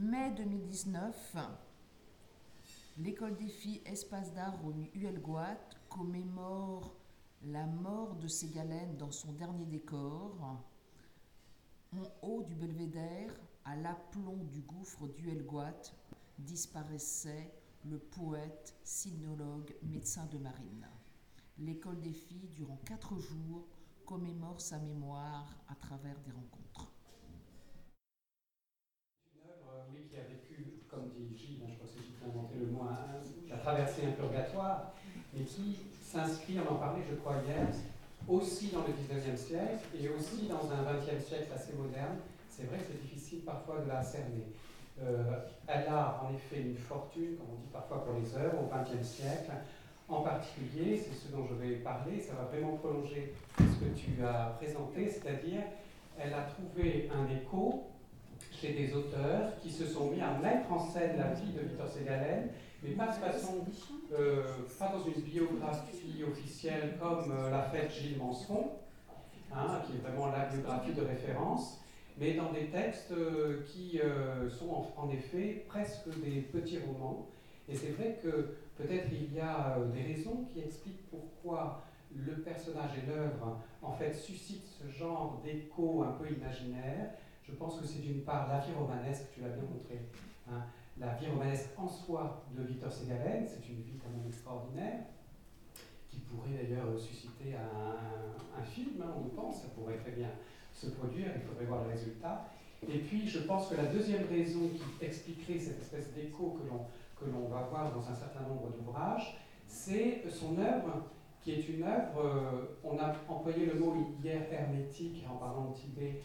Mai 2019, l'école des filles Espace d'art au Huelgoat commémore la mort de Ségalène dans son dernier décor. En haut du belvédère, à l'aplomb du gouffre d'Huelgoat, disparaissait le poète, sinologue, médecin de marine. L'école des filles, durant quatre jours, commémore sa mémoire à travers des rencontres. Une œuvre, oui, qui a vécu, comme dit Gilles, hein, je crois que c'est Gilles qui a inventé le mot, qui a traversé un purgatoire, mais qui s'inscrit, on en parlait, je crois, hier, aussi dans le 19e siècle et aussi dans un 20e siècle assez moderne. C'est vrai que c'est difficile parfois de la cerner. Euh, elle a en effet une fortune, comme on dit parfois pour les œuvres, au XXe siècle. En particulier, c'est ce dont je vais parler, ça va vraiment prolonger ce que tu as présenté, c'est-à-dire elle a trouvé un écho chez des auteurs qui se sont mis à mettre en scène la vie de Victor Ségalène, mais pas de façon, euh, pas dans une biographie officielle comme euh, l'a fait Gilles Manson, hein, qui est vraiment la biographie de référence, mais dans des textes euh, qui sont en, effet presque des petits romans. Et c'est vrai que peut-être il y a des raisons qui expliquent pourquoi le personnage et l'œuvre en fait suscitent ce genre d'écho un peu imaginaire. Je pense que c'est d'une part la vie romanesque, tu l'as bien montré, hein, la vie romanesque en soi de Victor Ségalène, c'est une vie quand même extraordinaire, qui pourrait d'ailleurs susciter un, film, hein, on pense, ça pourrait très bien se produire, il faudrait voir le résultat. Et puis je pense que la deuxième raison qui expliquerait cette espèce d'écho que l'on va voir dans un certain nombre d'ouvrages, c'est son œuvre, qui est une œuvre, euh, on a employé le mot hier hermétique en parlant de Tibet,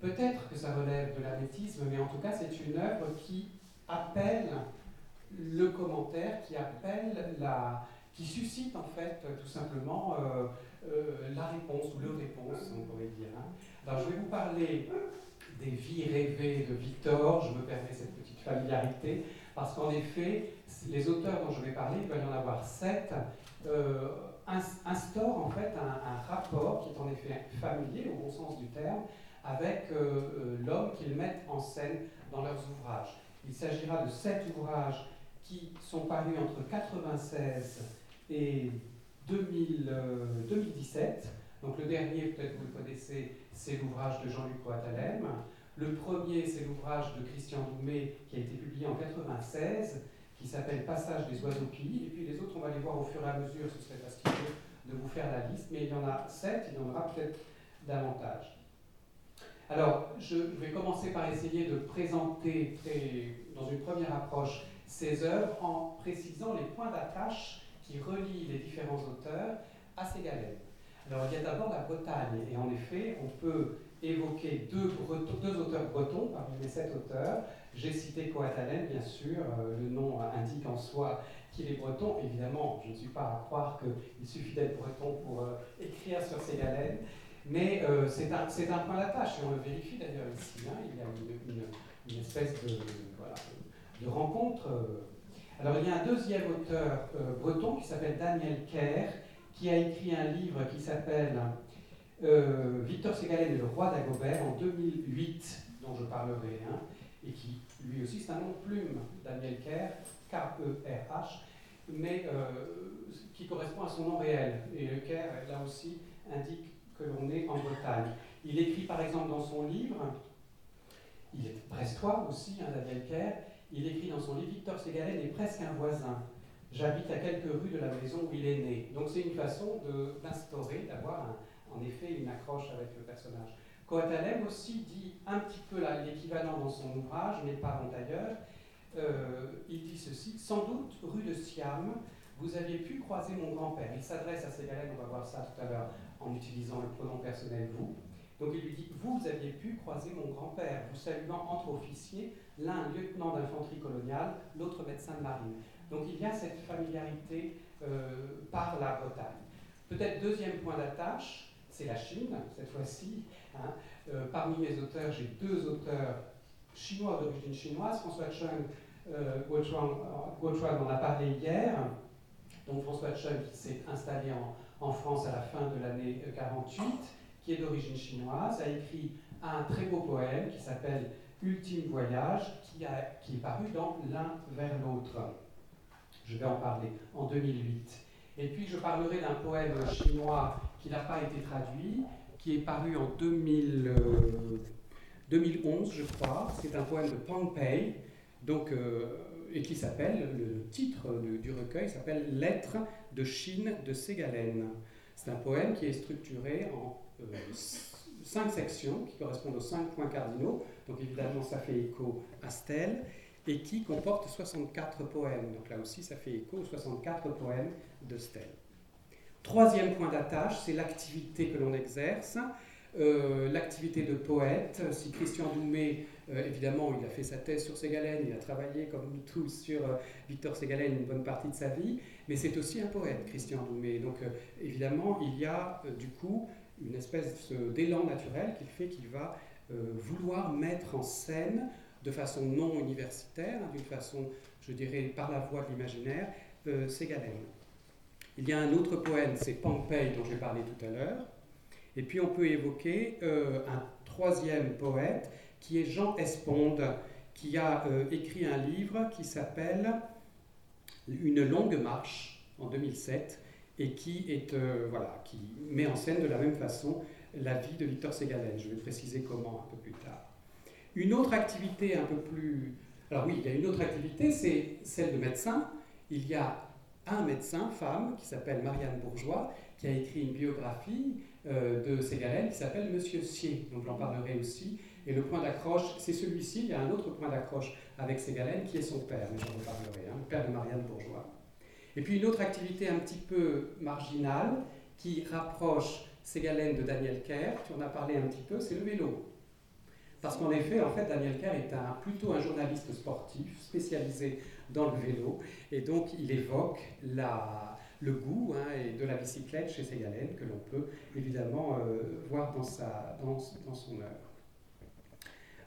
peut-être que ça relève de l'hermétisme, mais en tout cas c'est une œuvre qui appelle le commentaire, qui appelle la, qui suscite en fait tout simplement euh, euh, la réponse ou le réponse, on pourrait dire. Hein. Alors je vais vous parler des vies rêvées de Victor, je me permets cette petite familiarité, parce qu'en effet, les auteurs dont je vais parler, il va y en avoir sept, euh, instaurent en fait un, rapport qui est en effet familier au bon sens du terme, avec l'homme qu'ils mettent en scène dans leurs ouvrages. Il s'agira de sept ouvrages qui sont parus entre 1996 et 2017. Euh, Donc le dernier, peut-être vous le connaissez, c'est l'ouvrage de Jean-Luc Coatalem. Le premier, c'est l'ouvrage de Christian Doumé qui a été publié en 1996, qui s'appelle Passage des oiseaux qui. Et puis les autres, on va les voir au fur et à mesure, ce serait fastidieux de vous faire la liste, mais il y en a sept, il y en aura peut-être davantage. Alors, je vais commencer par essayer de présenter, dans une première approche, ces œuvres en précisant les points d'attache qui relient les différents auteurs à ces galères. Alors, il y a d'abord la Bretagne, et en effet, on peut évoquer deux, auteurs bretons parmi les sept auteurs. J'ai cité Coatalen, bien sûr, euh, le nom indique en soi qu'il est breton. Évidemment, je ne suis pas à croire qu'il suffit d'être breton pour euh, écrire sur ces galères. Mais euh, c'est un, point d'attache, et on le vérifie d'ailleurs ici. Hein, il y a une, espèce de, rencontre. Euh. Alors il y a un deuxième auteur euh, breton qui s'appelle Daniel Kerr, qui a écrit un livre qui s'appelle Victor Ségalène et le roi d'Agobert en 2008, dont je parlerai, hein, et qui lui aussi c'est un nom de plume, Daniel Kerr, K-E-R-H, mais qui correspond à son nom réel. Et le Kerr, là aussi, indique que l'on est en Bretagne. Il écrit par exemple dans son livre, il est brestois aussi, hein, Daniel Kerr, il écrit dans son livre Victor Ségalène est presque un voisin. J'habite à quelques rues de la maison où il est né. Donc c'est une façon d'instaurer, d'avoir en effet une accroche avec le personnage. Coatalem aussi dit un petit peu l'équivalent dans son ouvrage, mais pas en ailleurs. Euh, il dit ceci Sans doute, rue de Siam, vous aviez pu croiser mon grand-père. Il s'adresse à Ségalène, on va voir ça tout à l'heure, en utilisant le pronom personnel vous. Donc il lui dit Vous aviez pu croiser mon grand-père, vous saluant entre officiers, l'un lieutenant d'infanterie coloniale, l'autre médecin de marine. Donc il y a cette familiarité euh, par la Bretagne. Peut-être deuxième point d'attache, c'est la Chine, cette fois-ci. Hein. Euh, parmi mes auteurs, j'ai deux auteurs chinois d'origine chinoise, François Chung, euh, Guochuan en a parlé hier. Donc François Chung qui s'est installé en, en France à la fin de l'année 48, qui est d'origine chinoise, a écrit un très beau poème qui s'appelle Ultime Voyage, qui, a, qui est paru dans L'un vers l'autre. Je vais en parler en 2008. Et puis je parlerai d'un poème chinois qui n'a pas été traduit, qui est paru en 2000, 2011, euh, je crois. C'est un poème de Pang Pei, donc, euh, et qui s'appelle, le titre du, recueil s'appelle Lettres de Chine de Ségalen. C'est un poème qui est structuré en euh, cinq sections qui correspondent aux cinq points cardinaux. Donc évidemment, ça fait écho à Stèle et qui comporte 64 poèmes. Donc là aussi, ça fait écho aux 64 poèmes de Stèle. Troisième point d'attache, c'est l'activité que l'on exerce. Euh, l'activité de poète. Si Christian Doumé, euh, évidemment, il a fait sa thèse sur Ségalène, il a travaillé comme nous tous sur euh, Victor Ségalène une bonne partie de sa vie, mais c'est aussi un poète, Christian Doumé. Donc évidemment, il y a du coup une espèce d'élan naturel qui fait qu'il va vouloir mettre en scène de façon non universitaire, hein, d'une façon, je dirais, par la voie de l'imaginaire, Ségalène. Il y a un autre poème, c'est Pompey dont j'ai parlé tout à l'heure. Et puis on peut évoquer euh, un troisième poète qui est Jean Esponde, qui a euh, écrit un livre qui s'appelle Une longue marche en 2007 et qui, est, euh, voilà, qui met en scène de la même façon la vie de Victor Ségalen. Je vais préciser comment un peu plus tard. Une autre activité un peu plus... Alors oui, il y a une autre activité, c'est celle de médecin. Il y a un médecin, femme, qui s'appelle Marianne Bourgeois, qui a écrit une biographie euh, de Ségalène qui s'appelle Monsieur Sier, donc j'en parlerai aussi. Et le point d'accroche, c'est celui-ci, il y a un autre point d'accroche avec Ségalène qui est son père, mais j'en reparlerai, hein, le père de Marianne Bourgeois. Et puis une autre activité un petit peu marginale qui rapproche Ségalène de Daniel Kerr, tu en as parlé un petit peu, c'est le vélo. Parce qu'en effet, en fait, Daniel Kerr est plutôt un journaliste sportif spécialisé dans le vélo, et donc il évoque le goût hein, de la bicyclette chez Ségalène, que l'on peut évidemment euh, voir dans, son œuvre.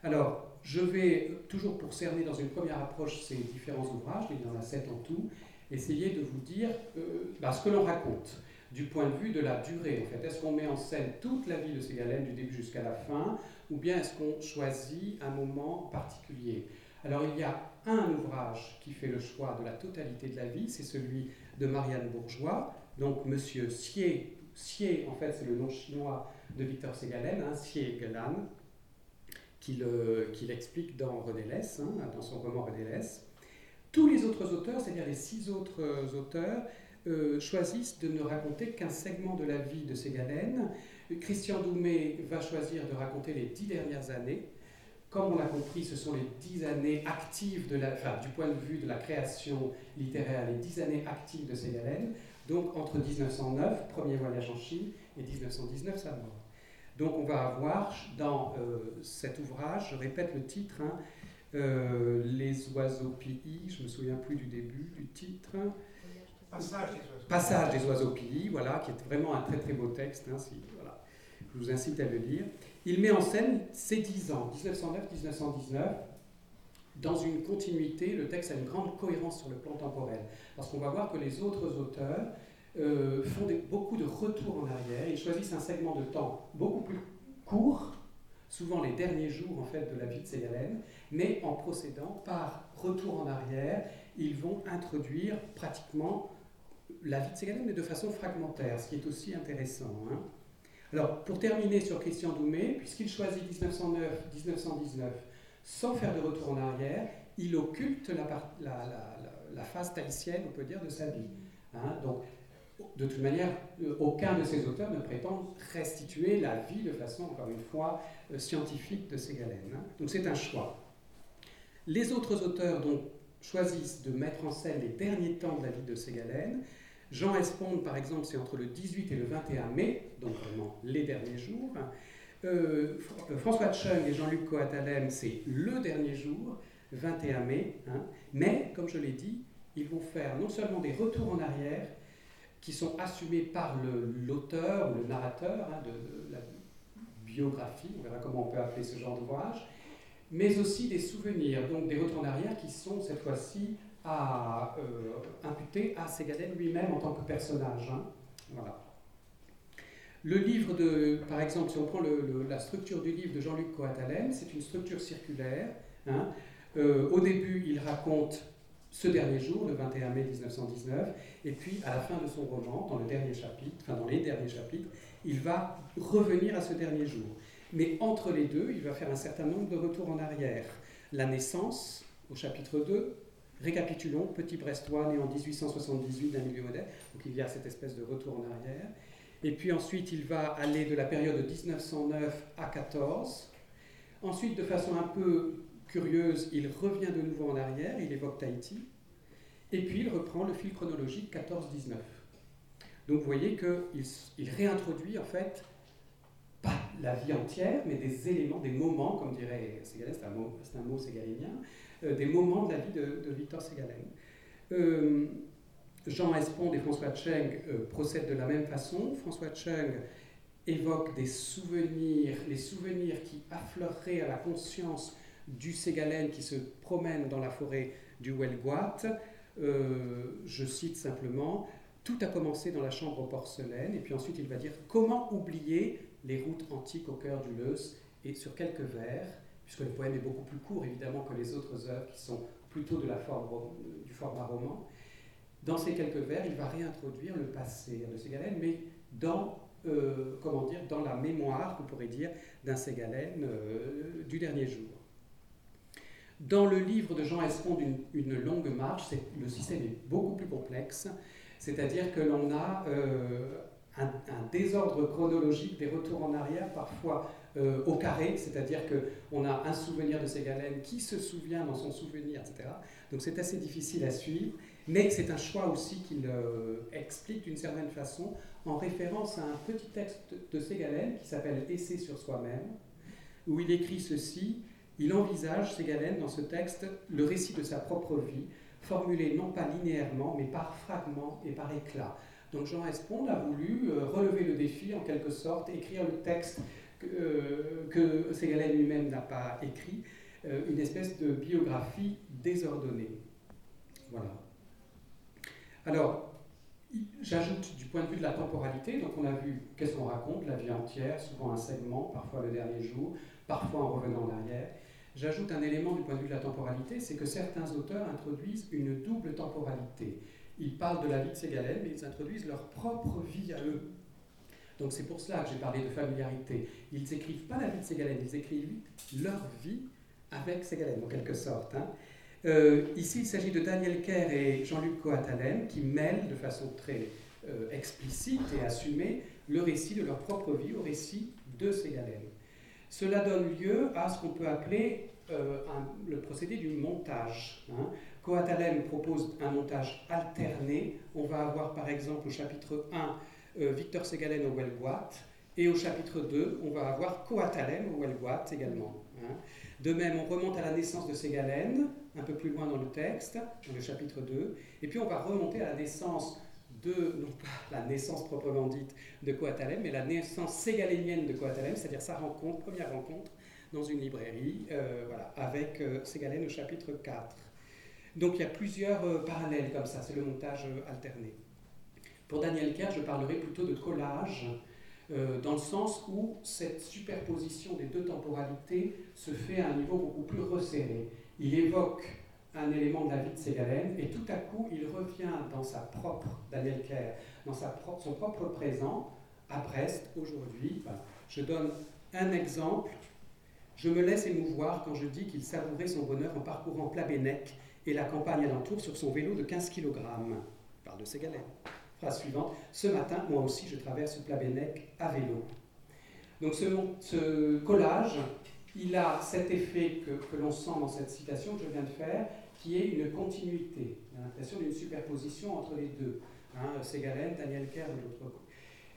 Alors, je vais, toujours pour cerner dans une première approche ces différents ouvrages, il y en a sept en tout, essayer de vous dire euh, bah, ce que l'on raconte du point de vue de la durée. En fait, est-ce qu'on met en scène toute la vie de Ségalène du début jusqu'à la fin, ou bien est-ce qu'on choisit un moment particulier? Alors, il y a un ouvrage qui fait le choix de la totalité de la vie, c'est celui de Marianne Bourgeois, donc Monsieur Xie, Xie en fait c'est le nom chinois de Victor Ségalen, hein, Xie Galan, qu'il explique dans René hein, dans son roman René. Tous les autres auteurs, c'est-à-dire les six autres euh, auteurs, euh, choisissent de ne raconter qu'un segment de la vie de Ségalen. Christian Doumé va choisir de raconter les dix dernières années, comme on l'a compris, ce sont les dix années actives, du point de vue de la création littéraire, les dix années actives de Ségalène, donc entre 1909, premier voyage en Chine, et 1919, sa mort. Donc on va avoir dans euh, cet ouvrage, je répète le titre, hein, euh, Les oiseaux pillis, je ne me souviens plus du début du titre. Passage des oiseaux. Passage des oiseaux pillis, voilà, qui est vraiment un très très beau texte. Hein, voilà. Je vous incite à le lire il met en scène ces dix ans, 1909-1919, dans une continuité. Le texte a une grande cohérence sur le plan temporel, parce qu'on va voir que les autres auteurs euh, font beaucoup de retours en arrière. Ils choisissent un segment de temps beaucoup plus court, souvent les derniers jours en fait de la vie de Ségalène, mais en procédant par retour en arrière, ils vont introduire pratiquement la vie de Ségalène, mais de façon fragmentaire, ce qui est aussi intéressant. Hein. Alors, pour terminer sur Christian Doumé, puisqu'il choisit 1909-1919 sans faire de retour en arrière, il occulte la, phase tahitienne, on peut dire, de sa vie. Hein. donc, de toute manière, euh, aucun de ces auteurs ne prétend restituer la vie de façon, encore une fois, euh, scientifique de Ségalène. Hein. Donc c'est un choix. Les autres auteurs donc, choisissent de mettre en scène les derniers temps de la vie de Ségalène, Jean Esponde, par exemple, c'est entre le 18 et le 21 mai, donc vraiment les derniers jours. Euh, François Chung et Jean-Luc Coatalem, c'est le dernier jour, 21 mai. Hein. Mais, comme je l'ai dit, ils vont faire non seulement des retours en arrière, qui sont assumés par l'auteur ou le narrateur hein, de, la biographie, on verra comment on peut appeler ce genre d'ouvrage, mais aussi des souvenirs, donc des retours en arrière qui sont cette fois-ci à euh, imputer à Ségalène lui-même en tant que personnage. Hein. Voilà. Le livre de, par exemple, si on prend la structure du livre de Jean-Luc Coatalem, c'est une structure circulaire. Hein. Euh, au début, il raconte ce dernier jour, le 21 mai 1919, et puis à la fin de son roman, dans le dernier chapitre, enfin dans les derniers chapitres, il va revenir à ce dernier jour. Mais entre les deux, il va faire un certain nombre de retours en arrière. La naissance, au chapitre 2, récapitulons, petit Brestois né en 1878 d'un milieu modèle, donc il y a cette espèce de retour en arrière. Et puis ensuite, il va aller de la période de 1909 à 14. Ensuite, de façon un peu curieuse, il revient de nouveau en arrière, il évoque Tahiti. Et puis, il reprend le fil chronologique 14-19. Donc, vous voyez qu'il il réintroduit en fait pas la vie entière, mais des éléments, des moments, comme dirait Ségalène, c'est un mot, ségalénien, euh, des moments de la vie de, Victor Ségalène. Euh, Jean Espond et François Cheng euh, procèdent de la même façon. François Cheng évoque des souvenirs, les souvenirs qui affleureraient à la conscience du Ségalène qui se promène dans la forêt du Huelguat. Euh, je cite simplement Tout a commencé dans la chambre aux porcelaines, et puis ensuite il va dire Comment oublier les routes antiques au cœur du Leus et sur quelques vers, puisque le poème est beaucoup plus court évidemment que les autres œuvres qui sont plutôt de la forme, du format roman. Dans ces quelques vers, il va réintroduire le passé de Ségalène, mais dans, euh, comment dire, dans la mémoire, on pourrait dire, d'un Ségalène euh, du dernier jour. Dans le livre de Jean Espond, une, longue marche, le système est beaucoup plus complexe, c'est-à-dire que l'on a euh, un, désordre chronologique des retours en arrière, parfois au carré, c'est-à-dire qu'on a un souvenir de Ségalène qui se souvient dans son souvenir, etc. Donc c'est assez difficile à suivre. Mais c'est un choix aussi qu'il euh, explique d'une certaine façon en référence à un petit texte de Ségalène qui s'appelle Essai sur soi-même, où il écrit ceci Il envisage, Ségalène, dans ce texte, le récit de sa propre vie, formulé non pas linéairement, mais par fragments et par éclats. Donc Jean Espond a voulu euh, relever le défi, en quelque sorte, écrire le texte que, euh, que Ségalène lui-même n'a pas écrit, une espèce de biographie désordonnée. Voilà. Alors, j'ajoute du point de vue de la temporalité, donc on a vu qu'est-ce qu'on raconte, la vie entière, souvent un segment, parfois le dernier jour, parfois en revenant en arrière. J'ajoute un élément du point de vue de la temporalité, c'est que certains auteurs introduisent une double temporalité. Ils parlent de la vie de Ségalène, mais ils introduisent leur propre vie à eux. Donc c'est pour cela que j'ai parlé de familiarité. Ils n'écrivent pas la vie de Ségalène, ils écrivent leur vie avec Ségalène, en quelque sorte. Hein. Euh, ici, il s'agit de Daniel Kerr et Jean-Luc Coatalem qui mêlent de façon très euh, explicite et assumée le récit de leur propre vie au récit de Ségalène. Cela donne lieu à ce qu'on peut appeler euh, le procédé du montage. Hein. Propose un montage alterné. On va avoir par exemple au chapitre 1 Victor Ségalène au Huelguat et au chapitre 2 on va avoir Coatalem au Huelguat également. Hein. De même, on remonte à la naissance de Ségalène, un peu plus loin dans le texte, dans le chapitre 2, et puis on va remonter à la naissance de, non pas la naissance proprement dite de Coatalem, mais la naissance ségalénienne de Coatalem, c'est-à-dire sa rencontre, première rencontre dans une librairie, euh, voilà, avec euh, Ségalène au chapitre 4. Donc il y a plusieurs euh, parallèles comme ça, c'est le montage alterné. Pour Daniel Kerr, je parlerai plutôt de collage euh, dans le sens où cette superposition des deux temporalités se fait à un niveau beaucoup plus resserré. Il évoque un élément de la vie de Ségalène et tout à coup il revient dans sa propre, Daniel Claire, dans sa son propre présent à Brest aujourd'hui. je donne un exemple. Je me laisse émouvoir quand je dis qu'il savourait son bonheur en parcourant Plabennec et la campagne alentour sur son vélo de 15 kg. parle de Ségalène suivante. Ce matin, moi aussi, je traverse Plabennec à vélo. Donc ce, collage, il a cet effet que, l'on sent dans cette citation que je viens de faire, qui est une continuité. L'impression d'une superposition entre les deux. Hein, Daniel Kerr de l'autre côté.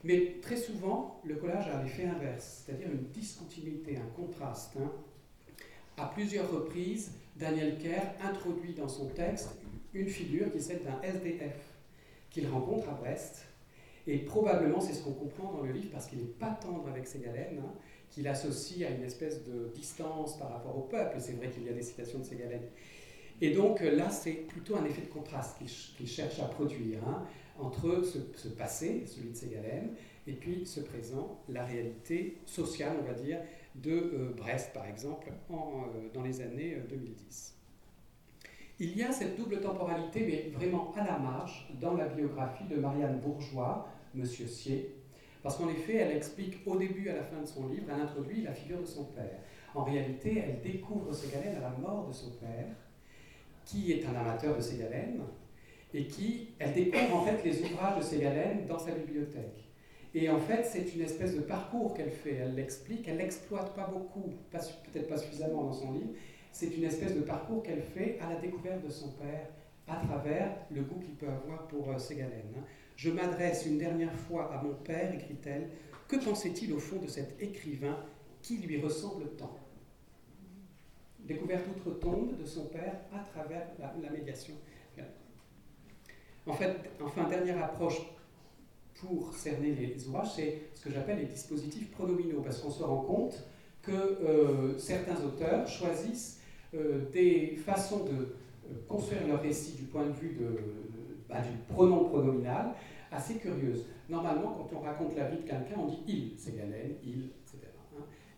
Mais très souvent, le collage a l'effet inverse, c'est-à-dire une discontinuité, un contraste. Hein. À plusieurs reprises, Daniel Kerr introduit dans son texte une figure qui est celle d'un SDF, qu'il rencontre à Brest. Et probablement, c'est ce qu'on comprend dans le livre, parce qu'il n'est pas tendre avec Ségalène, hein, qu'il associe à une espèce de distance par rapport au peuple. C'est vrai qu'il y a des citations de Ségalène. Et donc là, c'est plutôt un effet de contraste qu'il cherche à produire. Hein. entre ce, passé, celui de Ségalène, et puis ce présent, la réalité sociale, on va dire, de euh, Brest, par exemple, euh, dans les années 2010. Euh, Il y a cette double temporalité, mais vraiment à la marge, dans la biographie de Marianne Bourgeois, Monsieur Sier, parce qu'en effet, elle explique au début à la fin de son livre, elle introduit la figure de son père. En réalité, elle découvre Ségalène à la mort de son père, qui est un amateur de Ségalène, et qui, elle découvre en fait les ouvrages de Ségalène dans sa bibliothèque. Et en fait, c'est une espèce de parcours qu'elle fait. Elle l'explique, elle l'exploite pas beaucoup, peut-être pas suffisamment dans son livre. C'est une espèce de parcours qu'elle fait à la découverte de son père à travers le goût qu'il peut avoir pour euh, Ségalène. Hein. Je m'adresse une dernière fois à mon père, écrit-elle. Que pensait-il au fond de cet écrivain qui lui ressemble tant? Découverte outre-tombe de son père à travers la, médiation. En fait, enfin, dernière approche pour cerner les ouvrages, c'est ce que j'appelle les dispositifs pronominaux, parce qu'on se rend compte que euh, certains auteurs choisissent euh, des façons de euh, construire leur récit du point de vue de, bah, du pronom pronominal assez curieuses. Normalement, quand on raconte la vie de quelqu'un, on dit il, c'est Galène, il.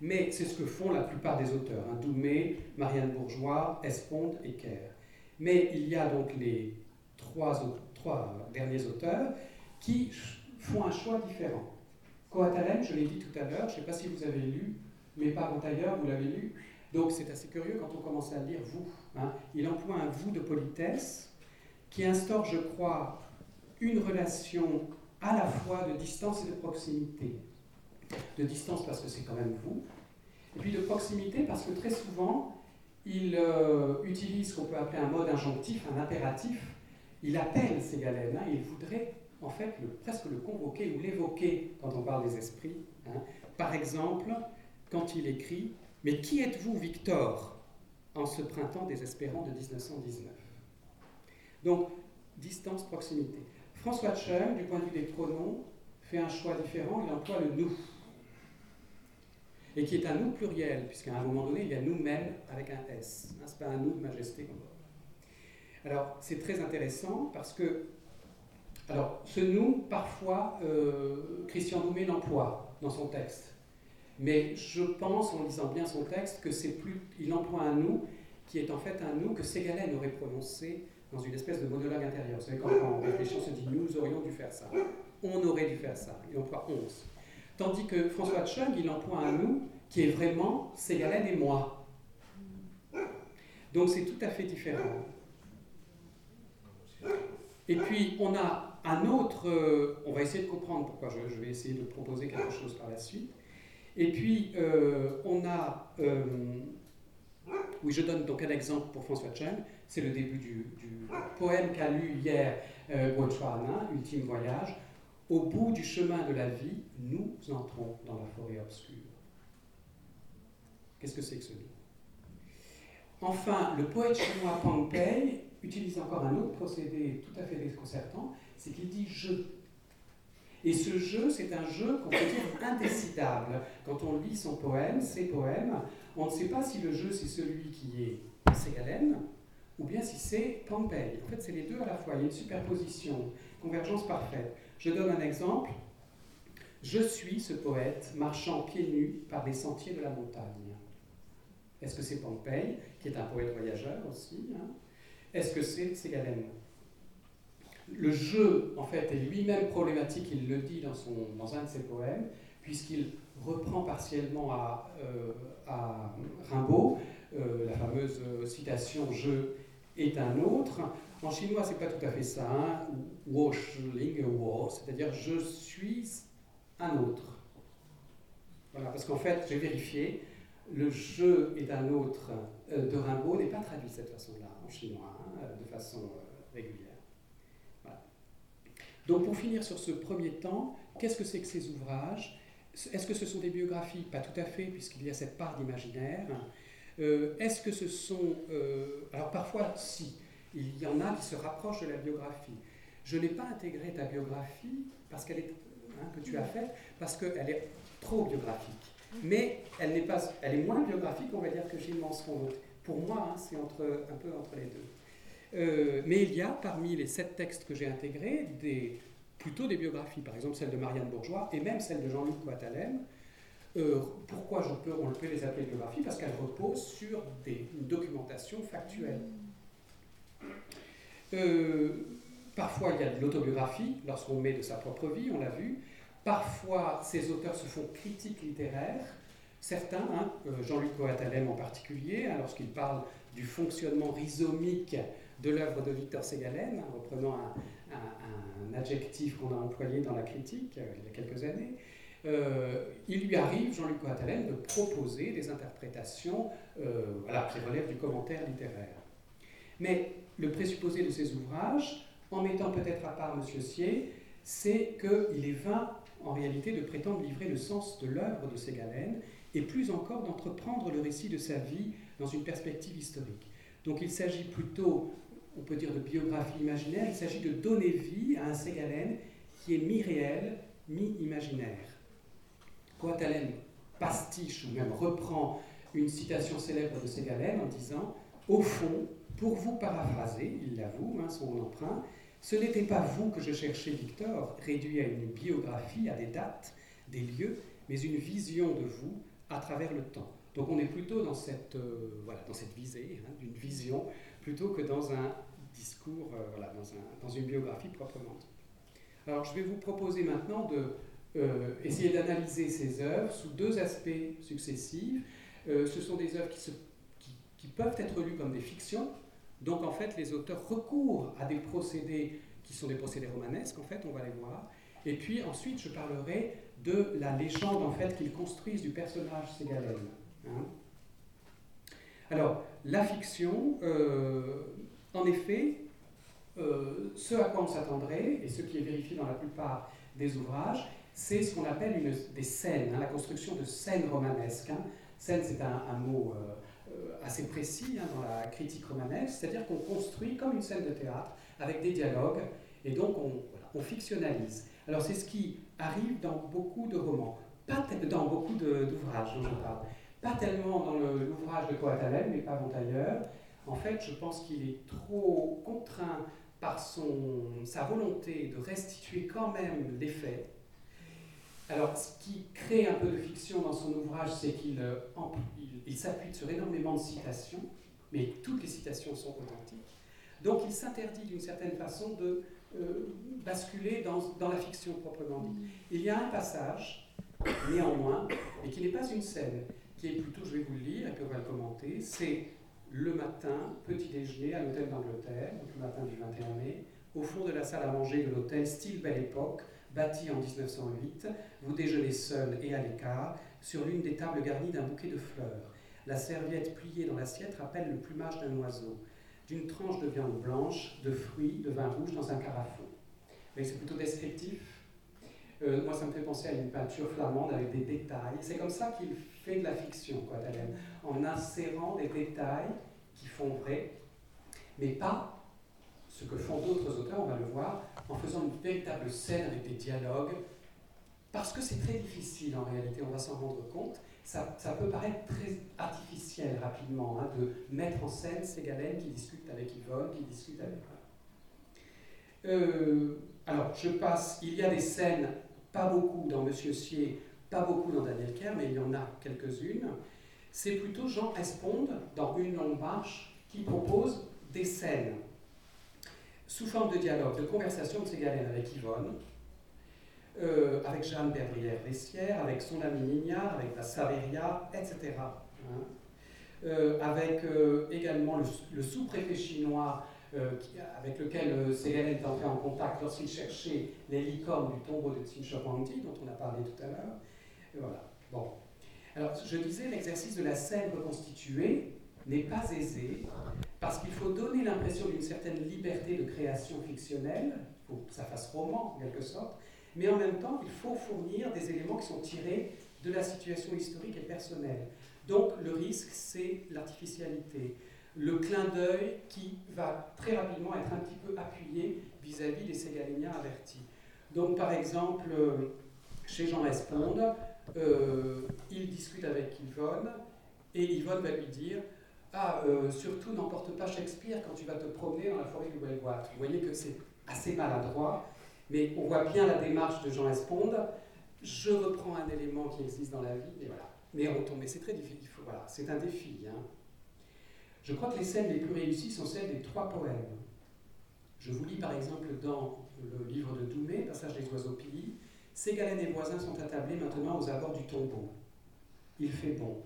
Mais c'est ce que font la plupart des auteurs, hein, Doumé, Marianne Bourgeois, Esponde et Kerr. Mais il y a donc les trois, trois derniers auteurs qui font un choix différent. Coatalem, je l'ai dit tout à l'heure, je ne sais pas si vous avez lu, mais par ailleurs, vous l'avez lu. Donc c'est assez curieux quand on commence à lire vous. Hein. Il emploie un vous de politesse qui instaure, je crois, une relation à la fois de distance et de proximité. De distance parce que c'est quand même vous, et puis de proximité parce que très souvent, il euh, utilise ce qu'on peut appeler un mode injonctif, un impératif. Il appelle ces galènes, hein, il voudrait en fait, le, presque le convoquer ou l'évoquer quand on parle des esprits. Hein. Par exemple, quand il écrit Mais qui êtes-vous, Victor, en ce printemps désespérant de 1919 Donc, distance, proximité. François Chung, du point de vue des pronoms, fait un choix différent, il emploie le nous. Et qui est un nous pluriel, puisqu'à un moment donné, il y a nous-mêmes avec un S. Hein, Ce n'est pas un nous de majesté. Alors, c'est très intéressant parce que alors, ce nous, parfois, euh, Christian Doumé l'emploie dans son texte. Mais je pense, en lisant bien son texte, que c'est plus. Il emploie un nous qui est en fait un nous que Ségalène aurait prononcé dans une espèce de monologue intérieur. Vous savez, quand on réfléchit, on se dit nous aurions dû faire ça. On aurait dû faire ça. Il emploie 11. Tandis que François Chung, il emploie un nous qui est vraiment Ségalène et moi. Donc c'est tout à fait différent. Et puis on a un autre, euh, on va essayer de comprendre pourquoi je, vais essayer de proposer quelque chose par la suite. Et puis, euh, on a, euh, oui, je donne donc un exemple pour François Chen, c'est le début du, poème qu'a lu hier euh, Ultime Voyage. Au bout du chemin de la vie, nous entrons dans la forêt obscure. Qu'est-ce que c'est que ce nous Enfin, le poète chinois Pang Pei utilise encore un autre procédé tout à fait déconcertant, c'est qu'il dit je. Et ce jeu, c'est un jeu qu'on peut dire indécidable. Quand on lit son poème, ses poèmes, on ne sait pas si le jeu c'est celui qui est Ségalène ou bien si c'est Pompey. En fait, c'est les deux à la fois. Il y a une superposition, convergence parfaite. Je donne un exemple. Je suis ce poète marchant pieds nus par les sentiers de la montagne. Est-ce que c'est Pompey, qui est un poète voyageur aussi hein? Est-ce que c'est Ségalène le jeu, en fait, est lui-même problématique, il le dit dans un de ses poèmes, puisqu'il reprend partiellement à, euh, Rimbaud euh, la fameuse citation Je est un autre. En chinois, c'est pas tout à fait ça, hein, wo c'est-à-dire je suis un autre. Voilà, parce qu'en fait, j'ai vérifié, le je est un autre euh, de Rimbaud n'est pas traduit de cette façon-là en chinois, hein, de façon régulière. Donc pour finir sur ce premier temps, qu'est-ce que c'est que ces ouvrages? Est-ce que ce sont des biographies? Pas tout à fait, puisqu'il y a cette part d'imaginaire. Euh, est-ce que ce sont... Euh, alors parfois, si, il y en a qui se rapprochent de la biographie. Je n'ai pas intégré ta biographie parce qu'elle est, hein, que tu as faite, parce qu'elle est trop biographique. Mais elle, n'est pas, elle est moins biographique, on va dire, que Gilles Manseron. pour moi, hein, c'est entre, un peu entre les deux. Euh, mais il y a parmi les sept textes que j'ai intégrés des, plutôt des biographies, par exemple celle de Marianne Bourgeois et même celle de Jean-Luc Coatalem. Euh, pourquoi je peux, on peut les appeler biographies? Parce qu'elles reposent sur des, une documentation factuelle. Euh, parfois, il y a de l'autobiographie lorsqu'on met de sa propre vie, on l'a vu. Parfois, ces auteurs se font critiques littéraires. Certains, hein, Jean-Luc Coatalem en particulier, hein, lorsqu'il parle du fonctionnement rhizomique de l'œuvre de Victor Ségalen, en reprenant un, adjectif qu'on a employé dans la critique euh, il y a quelques années, euh, il lui arrive, Jean-Luc Coatalem, de proposer des interprétations euh, voilà, qui relèvent du commentaire littéraire. Mais le présupposé de ces ouvrages, en mettant peut-être à part M. Sier, c'est qu'il est vain en réalité de prétendre livrer le sens de l'œuvre de Ségalen et plus encore d'entreprendre le récit de sa vie dans une perspective historique. Donc il s'agit plutôt on peut dire de biographie imaginaire, il s'agit de donner vie à un Ségalen qui est mi-réel, mi-imaginaire. Coatalem pastiche ou même reprend une citation célèbre de Ségalen en disant Au fond, pour vous paraphraser, il l'avoue, hein, son emprunt, ce n'était pas vous que je cherchais, Victor, réduit à une biographie, à des dates, des lieux, mais une vision de vous à travers le temps. Donc on est plutôt dans cette, euh, voilà, dans cette visée, hein, d'une vision, plutôt que dans un discours, euh, voilà, dans, un, dans, une biographie proprement Alors je vais vous proposer maintenant de euh, essayer d'analyser ces œuvres sous deux aspects successifs. Euh, ce sont des œuvres qui, peuvent être lues comme des fictions, donc en fait les auteurs recourent à des procédés qui sont des procédés romanesques, en fait, on va les voir. Et puis ensuite je parlerai de la légende en fait qu'ils construisent du personnage ségalène. Hein. Alors, la fiction, euh, en effet, euh, ce à quoi on s'attendrait, et ce qui est vérifié dans la plupart des ouvrages, c'est ce qu'on appelle une, des scènes, hein, la construction de scènes romanesques. Hein. Scène, c'est un, mot euh, assez précis hein, dans la critique romanesque, c'est-à-dire qu'on construit comme une scène de théâtre, avec des dialogues, et donc on, on fictionnalise. Alors c'est ce qui arrive dans beaucoup de romans, pas dans beaucoup d'ouvrages dont je parle. Pas tellement dans l'ouvrage de Coatalem, mais pas avant ailleurs, en fait, je pense qu'il est trop contraint par son, sa volonté de restituer quand même les faits. Alors, ce qui crée un peu de fiction dans son ouvrage, c'est qu'il euh, il, s'appuie sur énormément de citations, mais toutes les citations sont authentiques. Donc, il s'interdit d'une certaine façon de euh, basculer dans, dans, la fiction proprement dit. Il y a un passage, néanmoins, et qui n'est pas une scène, qui est plutôt, je vais vous le lire et puis on va le commenter, c'est le matin, petit déjeuner à l'hôtel d'Angleterre, le matin du 21 mai, au fond de la salle à manger de l'hôtel style Belle Époque, bâti en 1908, vous déjeunez seul et à l'écart sur l'une des tables garnies d'un bouquet de fleurs. La serviette pliée dans l'assiette rappelle le plumage d'un oiseau, d'une tranche de viande blanche, de fruits, de vin rouge dans un carafon. C'est plutôt descriptif. Euh, moi, ça me fait penser à une peinture flamande avec des détails. C'est comme ça qu'il fait de la fiction, quoi, en insérant des détails qui font vrai, mais pas ce que font d'autres auteurs, on va le voir, en faisant une véritable scène avec des dialogues, parce que c'est très difficile en réalité, on va s'en rendre compte. Ça, ça, peut paraître très artificiel rapidement hein, de mettre en scène ces galènes qui discutent avec Yvonne, qui discutent avec. Euh, alors, je passe. Il y a des scènes, pas beaucoup dans Monsieur Sier, pas beaucoup dans Daniel Kerr, mais il y en a quelques-unes. C'est plutôt Jean Esponde, dans Une longue marche, qui propose des scènes sous forme de dialogue, de conversation de Ségalène avec Yvonne, euh, avec Jeanne Berbrière-Vessière, avec son ami Mignard, avec la Saveria, etc. Hein. Euh, avec euh, également le, sous-préfet chinois avec lequel Ségalène est entré en contact lorsqu'il cherchait les licornes du tombeau de Tsin dont on a parlé tout à l'heure. Voilà. Bon. Alors, je disais, l'exercice de la scène reconstituée n'est pas aisé parce qu'il faut donner l'impression d'une certaine liberté de création fictionnelle, faut que ça fasse roman en quelque sorte, mais en même temps, il faut fournir des éléments qui sont tirés de la situation historique et personnelle. Donc, le risque, c'est l'artificialité, le clin d'œil qui va très rapidement être un petit peu appuyé vis-à-vis des Ségaliniens avertis. Donc, par exemple, chez Jean Esponde, euh, il discute avec Yvonne et Yvonne va lui dire Ah, euh, surtout n'emporte pas Shakespeare quand tu vas te promener dans la forêt du Welwatt. Vous voyez que c'est assez maladroit, mais on voit bien la démarche de Jean Esponde. Je reprends un élément qui existe dans la vie, voilà. Mais mais c'est très difficile. Voilà, c'est un défi. Hein. Je crois que les scènes les plus réussies sont celles des trois poèmes. Je vous lis par exemple dans le livre de Doumé, Passage des oiseaux pili, Ségalène et voisins sont attablés maintenant aux abords du tombeau. Il fait bon,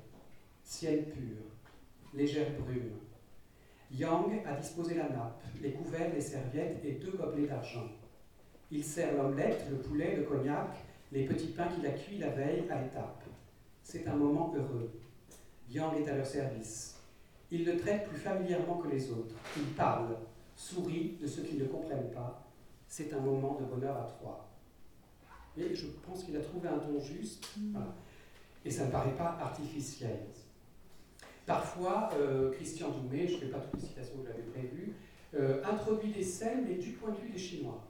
ciel pur, légère brume. Yang a disposé la nappe, les couverts, les serviettes et deux gobelets d'argent. Il sert l'omelette, le poulet, le cognac, les petits pains qu'il a cuits la veille à l'étape. C'est un moment heureux. Yang est à leur service. Il le traite plus familièrement que les autres. Il parle, sourit de ceux qui ne comprennent pas. C'est un moment de bonheur à trois. Et je pense qu'il a trouvé un ton juste. Et ça ne paraît pas artificiel. Parfois, euh, Christian Doumé, je ne fais pas toutes les citations que j'avais prévues, euh, introduit des scènes, mais du point de vue des Chinois.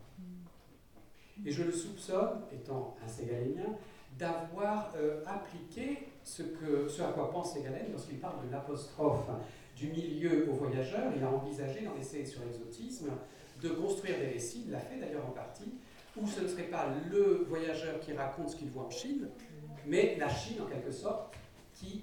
Et je le soupçonne, étant un Ségalénien, d'avoir euh, appliqué ce, à quoi pense Ségalène lorsqu'il parle de l'apostrophe du milieu aux voyageurs. Il a envisagé dans l'essai sur l'exotisme de construire des récits, il l'a fait d'ailleurs en partie, où ce ne serait pas le voyageur qui raconte ce qu'il voit en Chine, mais la Chine en quelque sorte qui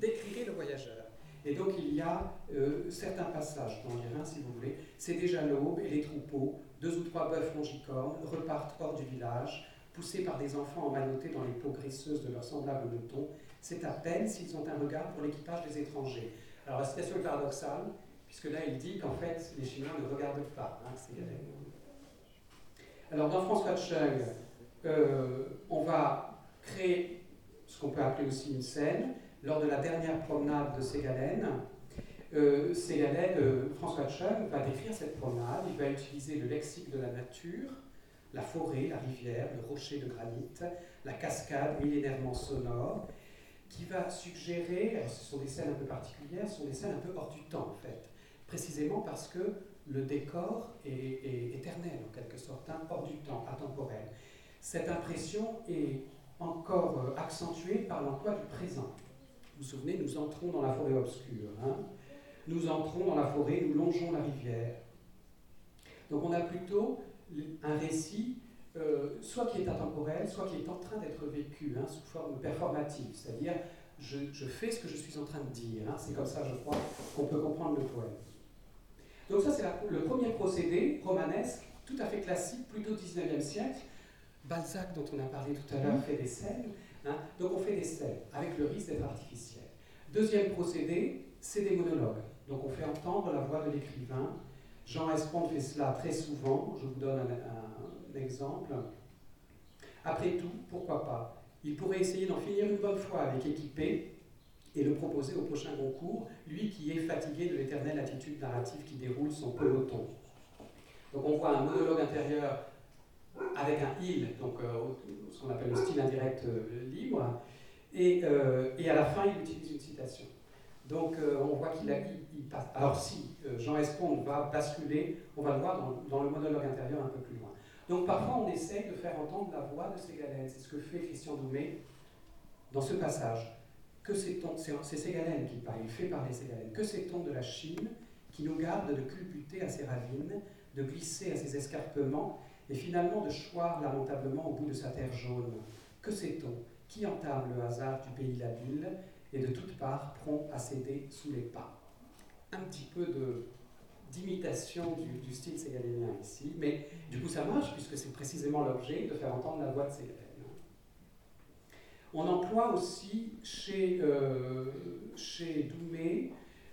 décrirait le voyageur. Et donc il y a euh, certains passages dans l'Irin, si vous voulez. C'est déjà l'aube et les troupeaux, deux ou trois bœufs longicornes, repartent hors du village, poussés par des enfants emmaillotés dans les peaux graisseuses de leurs semblables moutons. C'est à peine s'ils ont un regard pour l'équipage des étrangers. Alors la citation est paradoxale, puisque là il dit qu'en fait les Chinois ne regardent pas. Hein, Alors dans François Chung, euh, on va créer ce qu'on peut appeler aussi une scène lors de la dernière promenade de Ségalène, euh, Ségalène, euh, François Chung va décrire cette promenade, il va utiliser le lexique de la nature, la forêt, la rivière, le rocher de granit, la cascade millénairement sonore, qui va suggérer, ce sont des scènes un peu particulières, ce sont des scènes un peu hors du temps en fait, précisément parce que le décor est, éternel en quelque sorte, hein, hors du temps, atemporel. Cette impression est encore euh, accentuée par l'emploi du présent. Vous vous souvenez, nous entrons dans la forêt obscure. Hein. nous entrons dans la forêt, nous longeons la rivière. Donc on a plutôt un récit euh, soit qui est intemporel, soit qui est en train d'être vécu hein, sous forme performative, c'est-à-dire je, fais ce que je suis en train de dire. Hein. c'est comme ça, je crois, qu'on peut comprendre le poème. Donc ça, c'est le premier procédé romanesque, tout à fait classique, plutôt 19e siècle. Balzac, dont on a parlé tout à l'heure, mmh. fait des scènes. Hein. donc on fait des scènes, avec le risque d'être artificiel. Deuxième procédé, c'est des monologues. Donc on fait entendre la voix de l'écrivain. Jean Espond fait cela très souvent. Je vous donne un, exemple. Après tout, pourquoi pas? Il pourrait essayer d'en finir une bonne fois avec Équipé et le proposer au prochain concours, lui qui est fatigué de l'éternelle attitude narrative qui déroule son peloton. Donc on voit un monologue intérieur avec un il, donc euh, qu'on appelle le style indirect euh, libre, et, euh, et, à la fin il utilise une citation. Donc on voit qu'il a, il, passe. Alors si Jean Espond va basculer, on va le voir dans, dans, le monologue intérieur un peu plus loin. Donc parfois on essaye de faire entendre la voix de Ségalène, c'est ce que fait Christian Doumé dans ce passage. Que sait-on C'est Ségalène qui parle, il fait parler Ségalène. Que sait-on de la Chine qui nous garde de culbuter à ses ravines, de glisser à ses escarpements et finalement de choir lamentablement au bout de sa terre jaune. Que sait-on? Qui entame le hasard du pays labile et de toutes parts prompt à céder sous les pas? Un petit peu d'imitation du, style ségalénien ici, mais du coup ça marche puisque c'est précisément l'objet de faire entendre la voix de Ségalène. On emploie aussi chez, euh, Doumé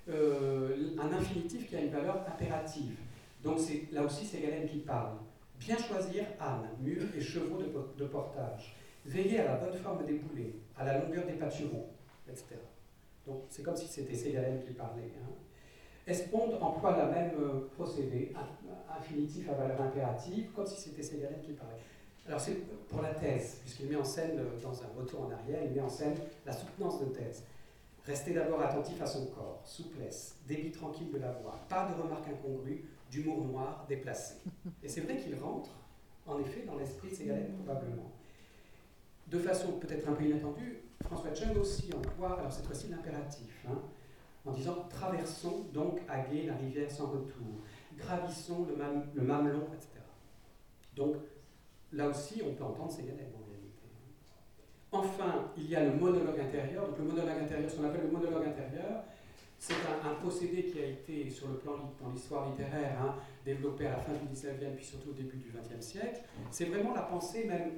euh, un infinitif qui a une valeur impérative. Donc là aussi Ségalène qui parle. Bien choisir âne, mule et chevaux de, portage. Veiller à la bonne forme des boulets, à la longueur des pâturons, etc. Donc c'est comme si c'était Ségalène qui parlait. Hein. Esponde emploie la même euh, procédé, infinitif à valeur impérative, comme si c'était Ségalène qui parlait. Alors c'est pour la thèse, puisqu'il met en scène, euh, dans un retour en arrière, il met en scène la soutenance de thèse. Restez d'abord attentif à son corps, souplesse, débit tranquille de la voix, pas de remarques incongrues, d'humour noir déplacé. Et c'est vrai qu'il rentre, en effet, dans l'esprit de Ségalène, probablement. De façon peut-être un peu inattendue, François Chung aussi emploie, alors cette fois-ci l'impératif. Hein. en disant traversons donc à gué la rivière sans retour, gravissons le, le mamelon, etc. Donc là aussi, on peut entendre ces galères en réalité. Enfin, il y a le monologue intérieur. Donc le monologue intérieur, ce qu'on appelle le monologue intérieur, c'est un, procédé qui a été, sur le plan dans l'histoire littéraire, hein, développé à la fin du 19e puis surtout au début du 20e siècle. C'est vraiment la pensée même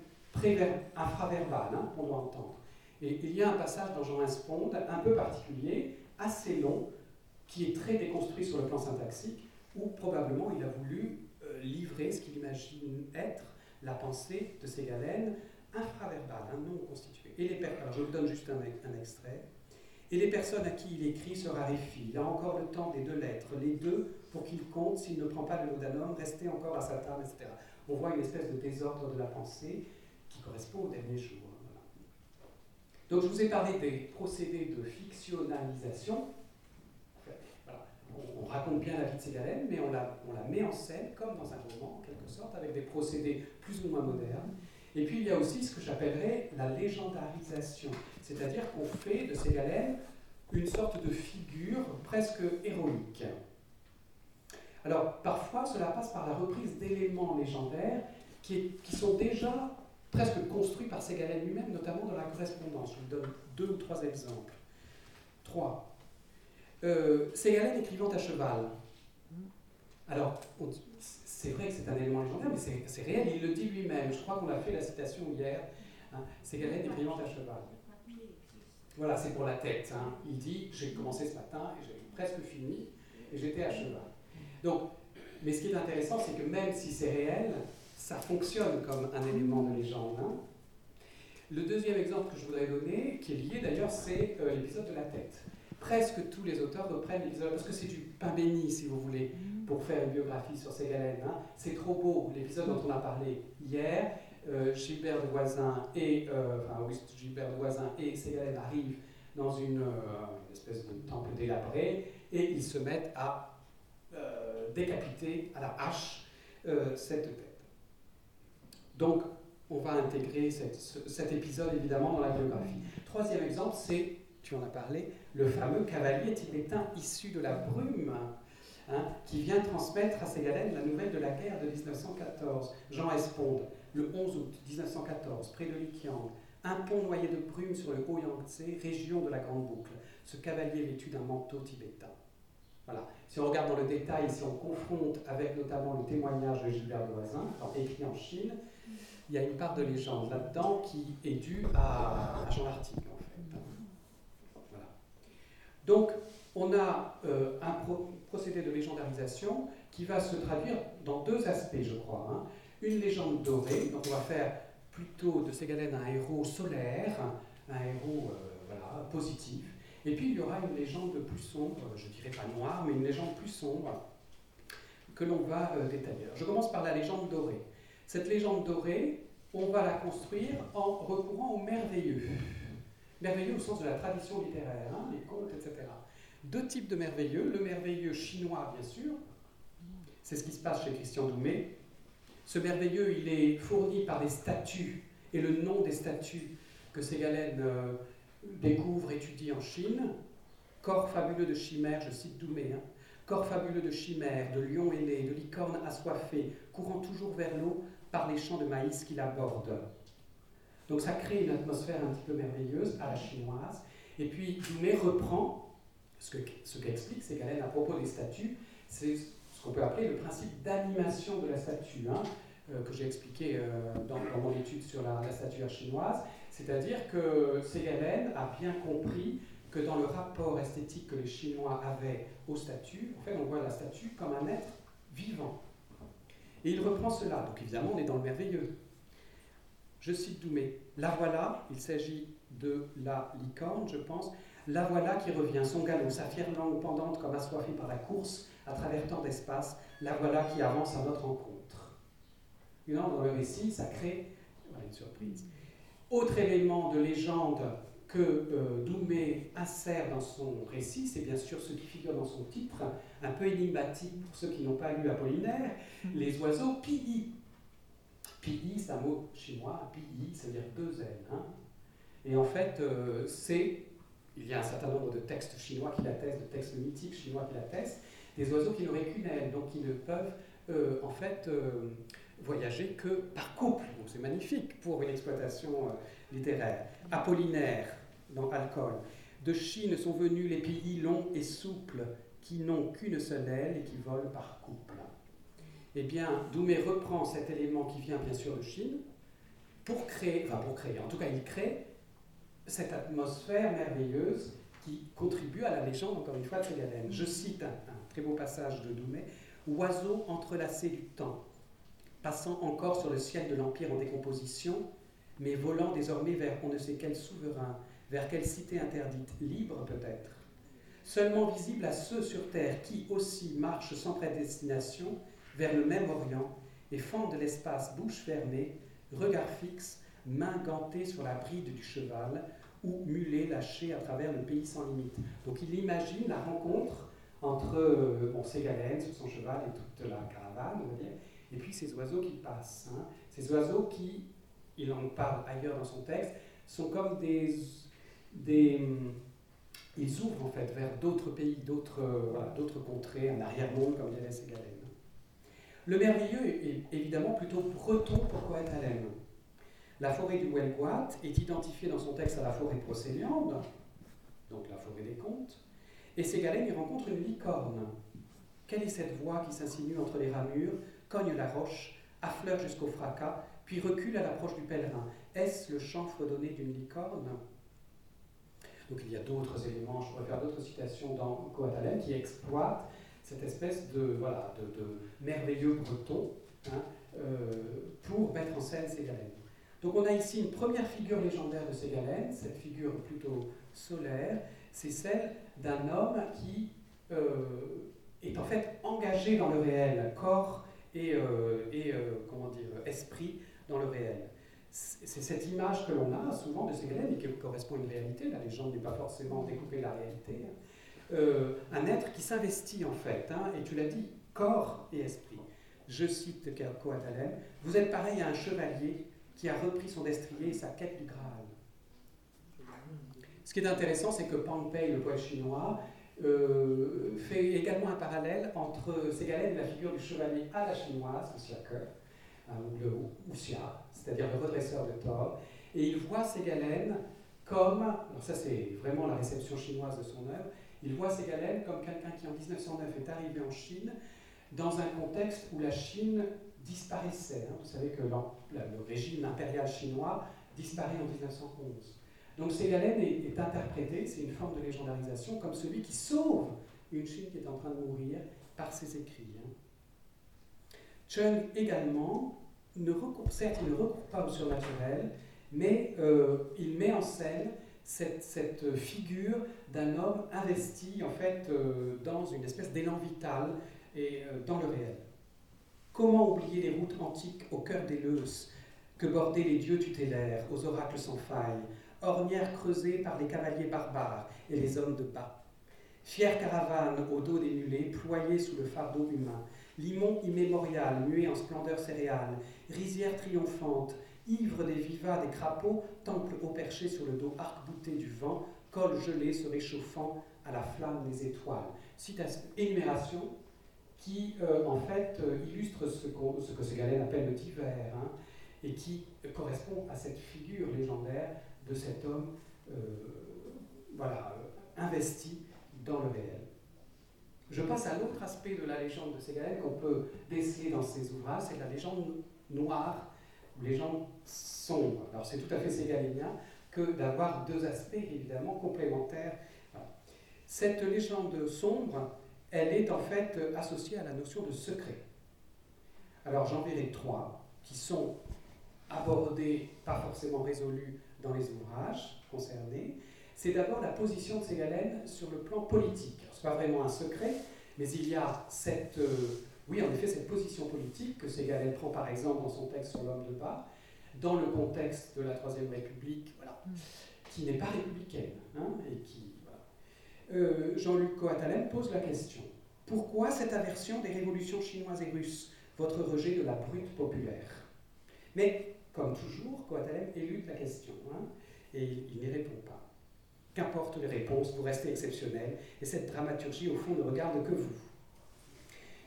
infraverbale hein, qu'on doit entendre. Et il y a un passage dans Jean Sponde un peu particulier, assez long, qui est très déconstruit sur le plan syntaxique, où probablement il a voulu euh, livrer ce qu'il imagine être la pensée de ces galènes infraverbales, hein, non constituées. Et les Alors je vous donne juste un extrait. Et les personnes à qui il écrit se raréfient. Il a encore le temps des deux lettres, les deux pour qu'il compte, s'il ne prend pas le laudanum, rester encore à sa table, etc. On voit une espèce de désordre de la pensée qui correspond au dernier jour. Donc je vous ai parlé des procédés de fictionnalisation. On, raconte bien la vie de ces galènes, mais on la met en scène comme dans un roman, en quelque sorte, avec des procédés plus ou moins modernes. Et puis il y a aussi ce que j'appellerais la légendarisation, c'est-à-dire qu'on fait de ces une sorte de figure presque héroïque. Alors parfois cela passe par la reprise d'éléments légendaires qui, qui, sont déjà presque construits par Ségalène lui-même, notamment dans la correspondance. Je vous donne deux ou trois exemples. Trois. Euh, Ségalène écrivant à cheval. Alors, c'est vrai que c'est un élément légendaire, mais c'est réel, il le dit lui-même. Je crois qu'on a fait la citation hier. Hein. Ségalène écrivant à cheval. Voilà, c'est pour la tête. Hein. Il dit J'ai commencé ce matin et j'ai presque fini et j'étais à cheval. Donc, mais ce qui est intéressant, c'est que même si c'est réel, ça fonctionne comme un élément de légende. Hein. Le deuxième exemple que je voudrais donner, qui est lié d'ailleurs, c'est euh, l'épisode de la tête. Presque tous les auteurs reprennent l'épisode, parce que c'est du pain béni, si vous voulez, pour faire une biographie sur ces galènes. Hein. C'est trop beau, l'épisode dont on a parlé hier. Euh, Gilbert de Voisin et euh, enfin, et Ségalène arrivent dans une, une, espèce de temple délabré et ils se mettent à décapiter à la hache cette tête. Donc, on va intégrer cet épisode évidemment dans la biographie. Troisième exemple, c'est, tu en as parlé, le fameux cavalier tibétain issu de la brume, hein, qui vient transmettre à Ségalène la nouvelle de la guerre de 1914. Jean Esponde, le 11 août 1914, près de Likiang, un pont noyé de brume sur le Haut Yangtze, région de la Grande Boucle. Ce cavalier vêtu d'un manteau tibétain. Voilà. Si on regarde dans le détail, si on confronte avec notamment le témoignage de Gilbert de Voisin, écrit en Chine, il y a une part de légende là-dedans qui est due à, Jean Lartigue, en fait. Voilà. Donc, on a euh, un procédé de légendarisation qui va se traduire dans deux aspects, je crois. Hein. Une légende dorée, donc on va faire plutôt de Ségalène un héros solaire, un héros euh, voilà, positif. Et puis il y aura une légende plus sombre, je dirais pas noire, mais une légende plus sombre que l'on va euh, détailler. je commence par la légende dorée. Cette légende dorée, on va la construire en recourant au merveilleux. Merveilleux au sens de la tradition littéraire, hein, les contes, etc. Deux types de merveilleux. Le merveilleux chinois, bien sûr. C'est ce qui se passe chez Christian Doumé. Ce merveilleux, il est fourni par des statues et le nom des statues que Ségalène euh, découvre, étudie en Chine. Corps fabuleux de chimères, je cite Doumé, hein. corps fabuleux de chimères, de lions ailés, de licornes assoiffées, courant toujours vers l'eau, par les champs de maïs qu'il aborde. Donc ça crée une atmosphère un petit peu merveilleuse à la chinoise. Et puis Dumais reprend ce qu'explique ce à propos des statues, c'est ce qu'on peut appeler le principe d'animation de la statue, hein, euh, que j'ai expliqué euh, dans, mon étude sur la, la statuaire chinoise. C'est-à-dire que Ségalène a bien compris que dans le rapport esthétique que les Chinois avaient aux statues, en fait, on voit la statue comme un être vivant. Et il reprend cela. Donc évidemment, on est dans le merveilleux. Je cite Doumé. La voilà, il s'agit de la licorne, je pense. La voilà qui revient, son galop, sa fière langue pendante comme assoiffée par la course à travers tant d'espace. La voilà qui avance à notre rencontre. Dans le récit, ça crée une surprise. Autre élément de légende que euh, Doumé insère dans son récit, c'est bien sûr ce qui figure dans son titre, un peu énigmatique pour ceux qui n'ont pas lu Apollinaire, mm-hmm. les oiseaux pi Pi, c'est un mot chinois, pi, c'est-à-dire deux ailes. Hein. Et en fait, euh, c'est il y a un certain nombre de textes chinois qui l'attestent, de textes mythiques chinois qui l'attestent, des oiseaux qui n'auraient qu'une aile, donc qui ne peuvent euh, en fait euh, voyager que par couple. Donc c'est magnifique pour une exploitation littéraire. Apollinaire dans Alcool. De Chine sont venus les pays longs et souples qui n'ont qu'une seule aile et qui volent par couple. Eh bien, Doumé reprend cet élément qui vient bien sûr de Chine pour créer, enfin pour créer, en tout cas il crée cette atmosphère merveilleuse qui contribue à la légende, encore une fois, de Ségalène. Je cite un, très beau passage de Doumet Oiseau entrelacé du temps, passant encore sur le ciel de l'Empire en décomposition, mais volant désormais vers on ne sait quel souverain, vers quelle cité interdite, libre peut-être, seulement visible à ceux sur terre qui aussi marchent sans prédestination vers le même Orient et fendent l'espace bouche fermée, regard fixe, main gantée sur la bride du cheval, ou mulet lâché à travers le pays sans limite. Donc il imagine la rencontre entre euh, son cheval et toute la caravane, et puis ces oiseaux qui passent. Hein. Ces oiseaux qui, il en parle ailleurs dans son texte, sont comme des, ils ouvrent en fait vers d'autres pays, d'autres voilà, contrées, un arrière-monde, comme dirait Ségalène. Le merveilleux est évidemment plutôt breton pour Coëtalène. La forêt du Huelguat est identifiée dans son texte à la forêt procéliande, donc la forêt des contes, et Ségalène y rencontre une licorne. Quelle est cette voix qui s'insinue entre les ramures, cogne la roche, affleure jusqu'au fracas, puis recule à l'approche du pèlerin? Est-ce le chant fredonné d'une licorne? Donc il y a d'autres éléments, je pourrais faire d'autres citations dans Coatalem qui exploitent cette espèce de, voilà, de, merveilleux breton hein, euh, pour mettre en scène Ségalène. Donc on a ici une première figure légendaire de Ségalène, cette figure plutôt solaire, c'est celle d'un homme qui euh, est en fait engagé dans le réel, corps et, euh, comment dire, esprit dans le réel. C'est cette image que l'on a souvent de Ségalène et qui correspond à une réalité, la légende n'est pas forcément découper la réalité, un être qui s'investit en fait, hein, et tu l'as dit, corps et esprit. Je cite Coatalem, vous êtes pareil à un chevalier qui a repris son destrier et sa quête du Graal. Ce qui est intéressant, c'est que Pang Pei, le poète chinois, euh, fait également un parallèle entre Ségalène et la figure du chevalier à la chinoise, le Siake, hein, ou c'est-à-dire le redresseur de tort, et il voit Ségalène comme, alors ça c'est vraiment la réception chinoise de son œuvre, il voit Ségalène comme quelqu'un qui en 1909 est arrivé en Chine dans un contexte où la Chine disparaissait. Hein. Vous savez que le régime impérial chinois disparaît en 1911. Donc Ségalène est, interprété, c'est une forme de légendarisation, comme celui qui sauve une Chine qui est en train de mourir par ses écrits. Hein. Chung également, ne recourt, certes, il ne recourt pas au surnaturel, mais euh, il met en scène cette, figure d'un homme investi en fait euh, dans une espèce d'élan vital et euh, dans le réel. Comment oublier les routes antiques au cœur des Leus, que bordaient les dieux tutélaires aux oracles sans faille, ornières creusées par les cavaliers barbares et les hommes de bas Fière caravane au dos des mulets, ployée sous le fardeau humain, limon immémorial, muet en splendeur céréale, rizière triomphante, ivre des vivats des crapauds, temple au perché sur le dos arc-bouté du vent, col gelé se réchauffant à la flamme des étoiles. Citation, énumération qui euh, en fait euh, illustre ce, ce, que Ségalène appelle le divers, hein, et qui correspond à cette figure légendaire de cet homme euh, investi dans le réel. Je passe à l'autre aspect de la légende de Ségalène qu'on peut déceler dans ses ouvrages, c'est la légende noire, ou légende sombre. Alors c'est tout à fait ségalénien que d'avoir deux aspects évidemment complémentaires. Cette légende sombre, elle est en fait associée à la notion de secret. Alors j'en verrai trois qui sont abordés, pas forcément résolus dans les ouvrages concernés. C'est d'abord la position de Ségalène sur le plan politique. Ce n'est pas vraiment un secret, mais il y a cette, euh, oui en effet, cette position politique que Ségalène prend par exemple dans son texte sur l'homme de bas, dans le contexte de la Troisième République, voilà, mm. qui n'est pas républicaine, hein, et qui euh, Jean-Luc Coatalem pose la question. Pourquoi cette aversion des révolutions chinoises et russes, votre rejet de la brute populaire? Mais, comme toujours, Coatalem élude la question, hein, et il, n'y répond pas. Qu'importe les réponses, vous restez exceptionnel, et cette dramaturgie, au fond, ne regarde que vous.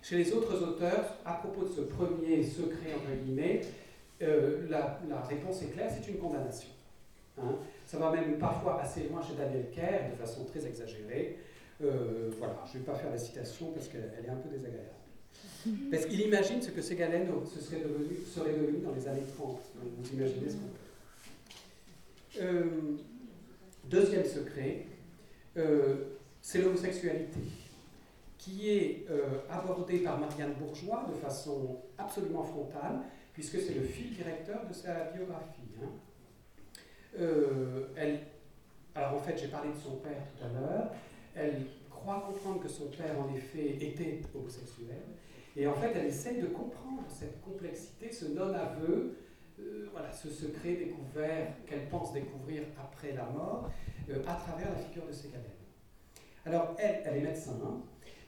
Chez les autres auteurs, à propos de ce premier secret, entre guillemets, euh, la, réponse est claire, c'est une condamnation. Hein. Ça va même parfois assez loin chez Daniel Kerr, de façon très exagérée. Euh, voilà, je ne vais pas faire la citation parce qu'elle est un peu désagréable. Parce qu'il imagine ce que Ségalène serait devenu, serait devenu dans les années 30. vous imaginez ce qu'on peut. Euh, deuxième secret, c'est l'homosexualité qui est euh, abordé par Marianne Bourgeois de façon absolument frontale, puisque c'est le fil directeur de sa biographie. Hein. Euh, elle, alors en fait, j'ai parlé de son père tout à l'heure. Elle croit comprendre que son père, en effet, était homosexuel. Et en fait, elle essaye de comprendre cette complexité, ce non-aveu, euh, voilà, ce secret découvert qu'elle pense découvrir après la mort, à travers la figure de Ségalène. Alors, elle, elle est médecin, hein,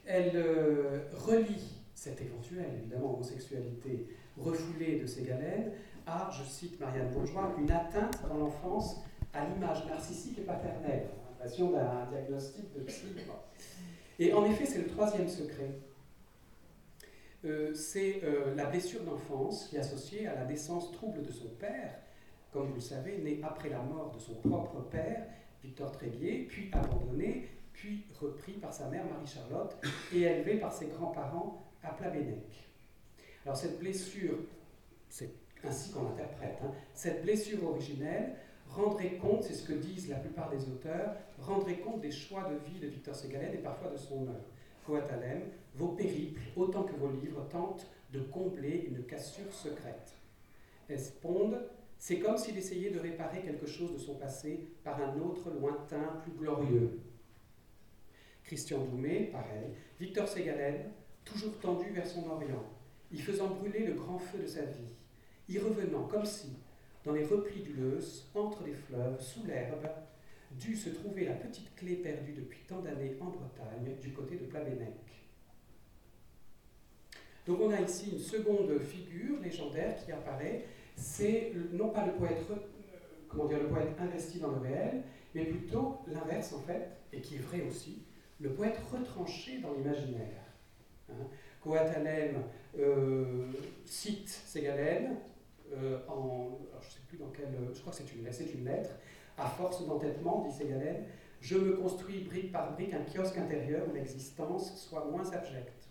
elle euh, relie cette éventuelle, évidemment, homosexualité refoulée de Ségalène à, je cite Marianne Bourgeois, une atteinte dans l'enfance à l'image narcissique et paternelle, passion d'un diagnostic de psy. Et en effet, c'est le troisième secret. Euh, c'est euh, la blessure d'enfance qui est associée à la naissance trouble de son père, comme vous le savez, né après la mort de son propre père, Victor Tréguier, puis abandonné repris par sa mère Marie-Charlotte et élevé par ses grands-parents à Plabennec. Alors cette blessure, c'est ainsi qu'on l'interprète, hein, cette blessure originelle rendrait compte, c'est ce que disent la plupart des auteurs, rendrait compte des choix de vie de Victor Ségalène et parfois de son œuvre. Coatalem, vos périples, autant que vos livres, tentent de combler une cassure secrète. Esponde, c'est comme s'il essayait de réparer quelque chose de son passé par un autre lointain, plus glorieux. Christian Doumé, pareil. Victor Ségalène, toujours tendu vers son Orient, y faisant brûler le grand feu de sa vie, y revenant comme si, dans les replis du Leuce, entre les fleuves, sous l'herbe, dût se trouver la petite clé perdue depuis tant d'années en Bretagne, du côté de Plabennec. Donc on a ici une seconde figure légendaire qui apparaît, c'est non pas le poète, euh, comment dire, le poète investi dans le réel, mais plutôt l'inverse en fait, et qui est vrai aussi, le poète retranché dans l'imaginaire. Hein. Euh, cite Ségalène euh, en, je sais plus dans quelle, je crois que c'est une, c'est une lettre, à force d'entêtement, dit Ségalène, je me construis brique par brique un kiosque intérieur où l'existence soit moins abjecte.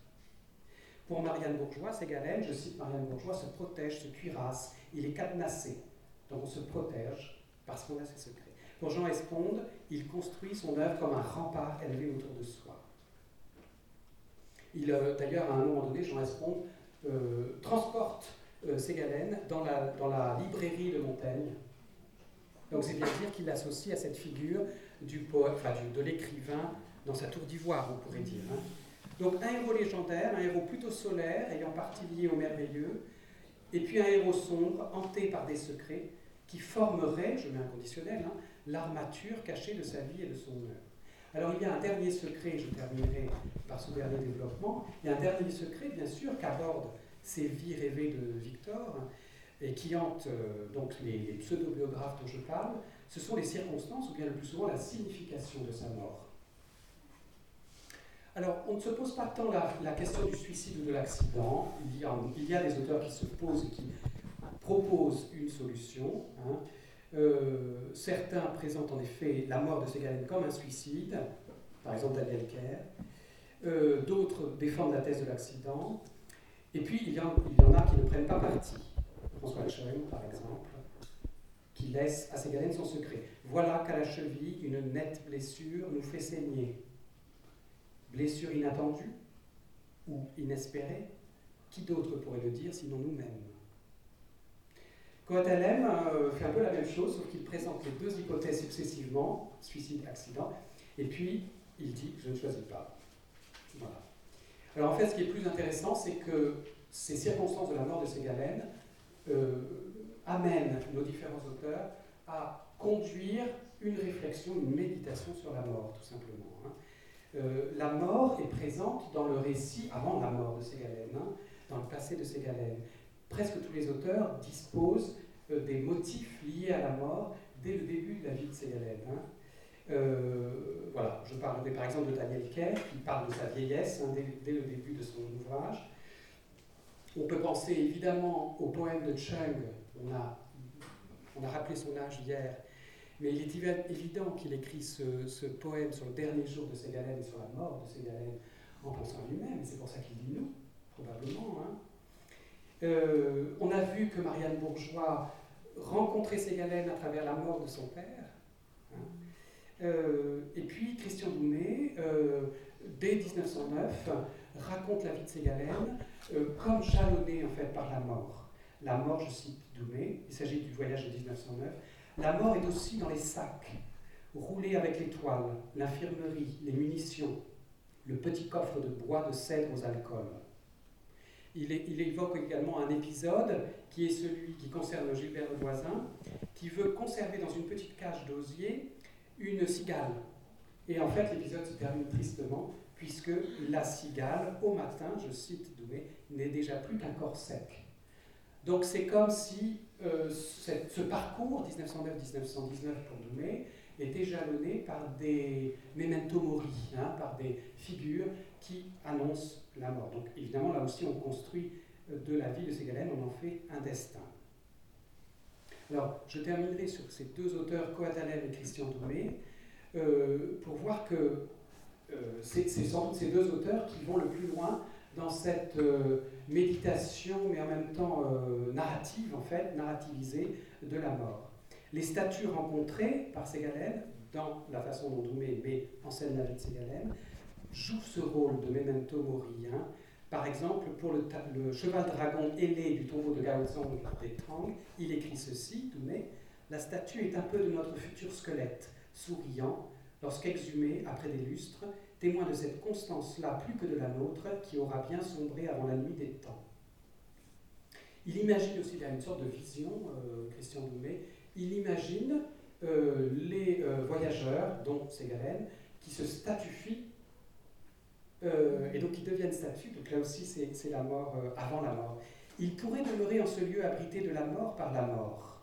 Pour Marianne Bourgeois, Ségalène, je cite Marianne Bourgeois, se protège, se cuirasse, il est cadenassé. Donc on se protège parce qu'on a ses secrets. Pour Jean Esponde, il construit son œuvre comme un rempart élevé autour de soi. Il, d'ailleurs, à un moment donné, Jean Esponde euh, transporte euh, Ségalène dans la, dans la librairie de Montaigne. Donc c'est bien dire qu'il l'associe à cette figure du poète, enfin, de l'écrivain dans sa tour d'ivoire, on pourrait dire. Hein. Donc un héros légendaire, un héros plutôt solaire, ayant partie liée au merveilleux, et puis un héros sombre, hanté par des secrets, qui formerait, je mets un conditionnel, hein, l'armature cachée de sa vie et de son œuvre. Alors il y a un dernier secret, je terminerai par ce dernier développement, il y a un dernier secret bien sûr qu'aborde ces vies rêvées de Victor et qui hante euh, donc les, pseudo-biographes dont je parle, ce sont les circonstances ou bien le plus souvent la signification de sa mort. Alors, on ne se pose pas tant la, question du suicide ou de l'accident. Il, il, y a des auteurs qui se posent et qui proposent une solution. Hein. Euh, certains présentent en effet la mort de Ségalène comme un suicide, par exemple Daniel Kerr. Euh, d'autres défendent la thèse de l'accident. Et puis il y, en, a qui ne prennent pas parti. François Schoen, par exemple, qui laisse à Ségalène son secret. Voilà qu'à la cheville, une nette blessure nous fait saigner. Blessure inattendue ou inespérée? Qui d'autre pourrait le dire sinon nous-mêmes? Coatalem euh, fait un peu la même chose, sauf qu'il présente les deux hypothèses successivement, suicide, accident, et puis il dit je ne choisis pas. Voilà. Alors en fait, ce qui est plus intéressant, c'est que ces circonstances de la mort de Ségalène euh, amènent nos différents auteurs à conduire une réflexion, une méditation sur la mort, tout simplement. Hein. Euh, la mort est présente dans le récit avant la mort de Ségalène, hein, dans le passé de Ségalène presque tous les auteurs disposent euh, des motifs liés à la mort dès le début de la vie de Ségalène. Hein. Euh, voilà, je parlerai par exemple de Daniel Kerr, qui parle de sa vieillesse hein, dès, le début de son ouvrage. On peut penser évidemment au poème de Chung, on a, on a rappelé son âge hier, mais il est évident qu'il écrit ce, poème sur le dernier jour de Ségalène et sur la mort de Ségalène en pensant à lui-même, c'est pour ça qu'il dit nous, probablement. Hein. Euh, on a vu que Marianne Bourgeois rencontrait Ségalène à travers la mort de son père. Hein. Euh, et puis Christian Doumet, euh, dès 1909, raconte la vie de Ségalène comme jalonnée en fait par la mort. La mort, je cite Doumet, il s'agit du voyage de 1909, la mort est aussi dans les sacs, roulés avec l'étoile, l'infirmerie, les munitions, le petit coffre de bois de cèdre aux alcools. Il, évoque également un épisode qui est celui qui concerne Gilbert le voisin, qui veut conserver dans une petite cage d'osier une cigale. Et en fait, l'épisode se termine tristement, puisque la cigale, au matin, je cite Douai, n'est déjà plus qu'un corps sec. Donc c'est comme si euh, ce parcours 1909-1919 pour Douai était jalonné par des memento mori, hein, par des figures qui annoncent la mort. Donc évidemment, là aussi, on construit euh, de la vie de Ségalène, on en fait un destin. Alors, je terminerai sur ces deux auteurs, Coatalem et Christian Doumé, euh, pour voir que euh, c'est sans doute ces deux auteurs qui vont le plus loin dans cette méditation, mais en même temps narrative, en fait, narrativisée de la mort. Les statues rencontrées par Ségalène, dans la façon dont Doumé met en scène la vie de Ségalène, joue ce rôle de memento mori. Par exemple, pour le, cheval dragon ailé du tombeau de Gaozong des Tang, il écrit ceci, Doumé, La statue est un peu de notre futur squelette, souriant, lorsqu'exhumé après des lustres, témoin de cette constance-là plus que de la nôtre, qui aura bien sombré avant la nuit des temps. Il imagine aussi, il a une sorte de vision, euh, Christian Doumé, il imagine euh, les euh, voyageurs, dont Ségalène, qui se statufient euh, et donc ils deviennent statues. Donc là aussi, c'est la mort euh, avant la mort. Il pourrait demeurer en ce lieu abrité de la mort par la mort.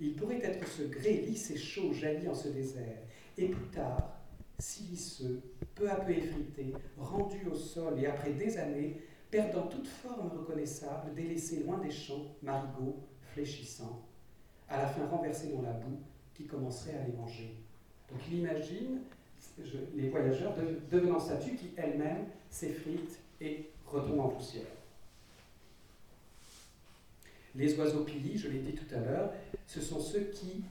Il pourrait être ce grès lisse et chaud jailli en ce désert. Et plus tard, siliceux, peu à peu effrité, rendu au sol et après des années, perdant toute forme reconnaissable, délaissé loin des champs, marigots, fléchissants, à la fin renversé dans la boue qui commencerait à les manger. Donc il imagine les voyageurs devenant statues qui elles-mêmes s'effritent et retombent en poussière. Les oiseaux pilis, je l'ai dit tout à l'heure, ce sont ceux qui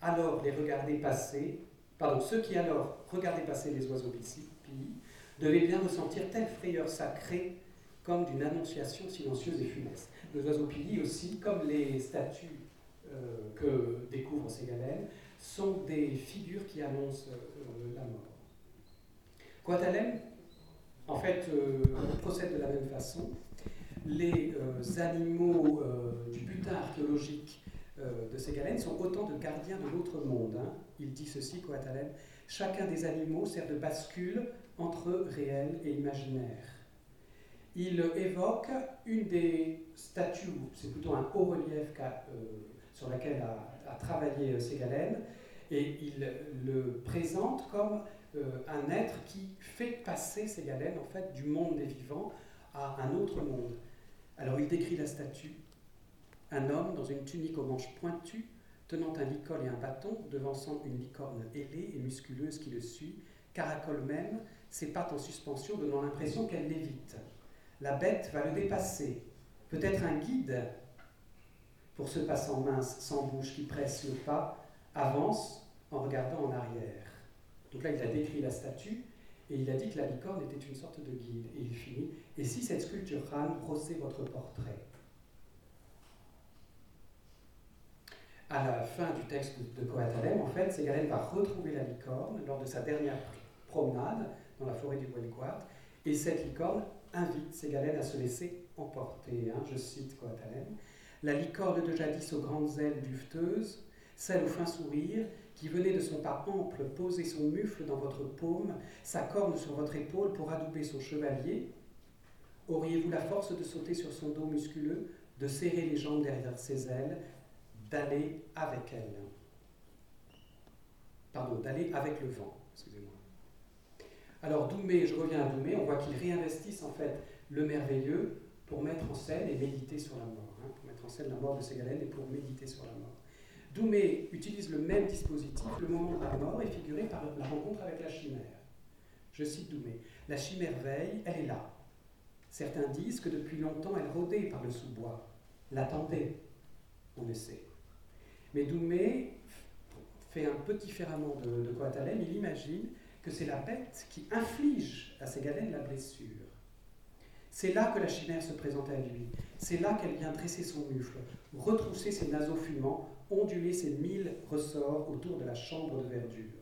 alors les regardaient passer, pardon, ceux qui alors regardaient passer les oiseaux pilis devaient bien ressentir telle frayeur sacrée comme d'une annonciation silencieuse et funeste. Les oiseaux pilis aussi, comme les statues euh, que découvre Ségalène, sont des figures qui annoncent euh, la mort. Quatalem, en fait, euh, procède de la même façon. Les euh, animaux du butin archéologique de Ségalène sont autant de gardiens de l'autre monde. Hein. Il dit ceci, Quatalem Chacun des animaux sert de bascule entre réel et imaginaire. Il évoque une des statues, c'est plutôt un haut relief sur laquelle a, a travaillé Ségalène, et il le présente comme euh, un être qui fait passer ces galènes en fait du monde des vivants à un autre monde. Alors il décrit la statue, un homme dans une tunique aux manches pointues, tenant un licol et un bâton, devançant une licorne ailée et musculeuse qui le suit, caracole même, ses pattes en suspension, donnant l'impression qu'elle l'évite. La bête va le dépasser, peut-être un guide pour ce passant mince, sans bouche, qui presse le pas, avance en regardant en arrière. Donc là, il a décrit la statue et il a dit que la licorne était une sorte de guide. Et il finit Et si cette sculpture rame brossait votre portrait? À la fin du texte de Coatalem, en fait, Ségalène va retrouver la licorne lors de sa dernière promenade dans la forêt du Bois-de-Quart, et cette licorne invite Ségalène à se laisser emporter. Hein, je cite Coatalem La licorne de jadis aux grandes ailes duveteuses celle au fin sourire, qui venait de son pas ample poser son mufle dans votre paume, sa corne sur votre épaule pour adouber son chevalier Auriez-vous la force de sauter sur son dos musculeux, de serrer les jambes derrière ses ailes, d'aller avec elle? Pardon, d'aller avec le vent. Excusez-moi. Alors Doumé, je reviens à Doumé, on voit qu'il réinvestissent en fait le merveilleux pour mettre en scène et méditer sur la mort, en scène la mort de Ségalène et pour méditer sur la mort. Doumé utilise le même dispositif, le moment de la mort est figuré par la rencontre avec la chimère. Je cite Doumé. La chimère veille, elle est là. Certains disent que depuis longtemps elle rôdait par le sous-bois, l'attendait, on le sait. Mais Doumé fait un peu différemment de, de il imagine que c'est la bête qui inflige à Ségalène la blessure. C'est là que la chimère se présente à lui. C'est là qu'elle vient dresser son mufle, retrousser ses naseaux fumants, onduler ses mille ressorts autour de la chambre de verdure.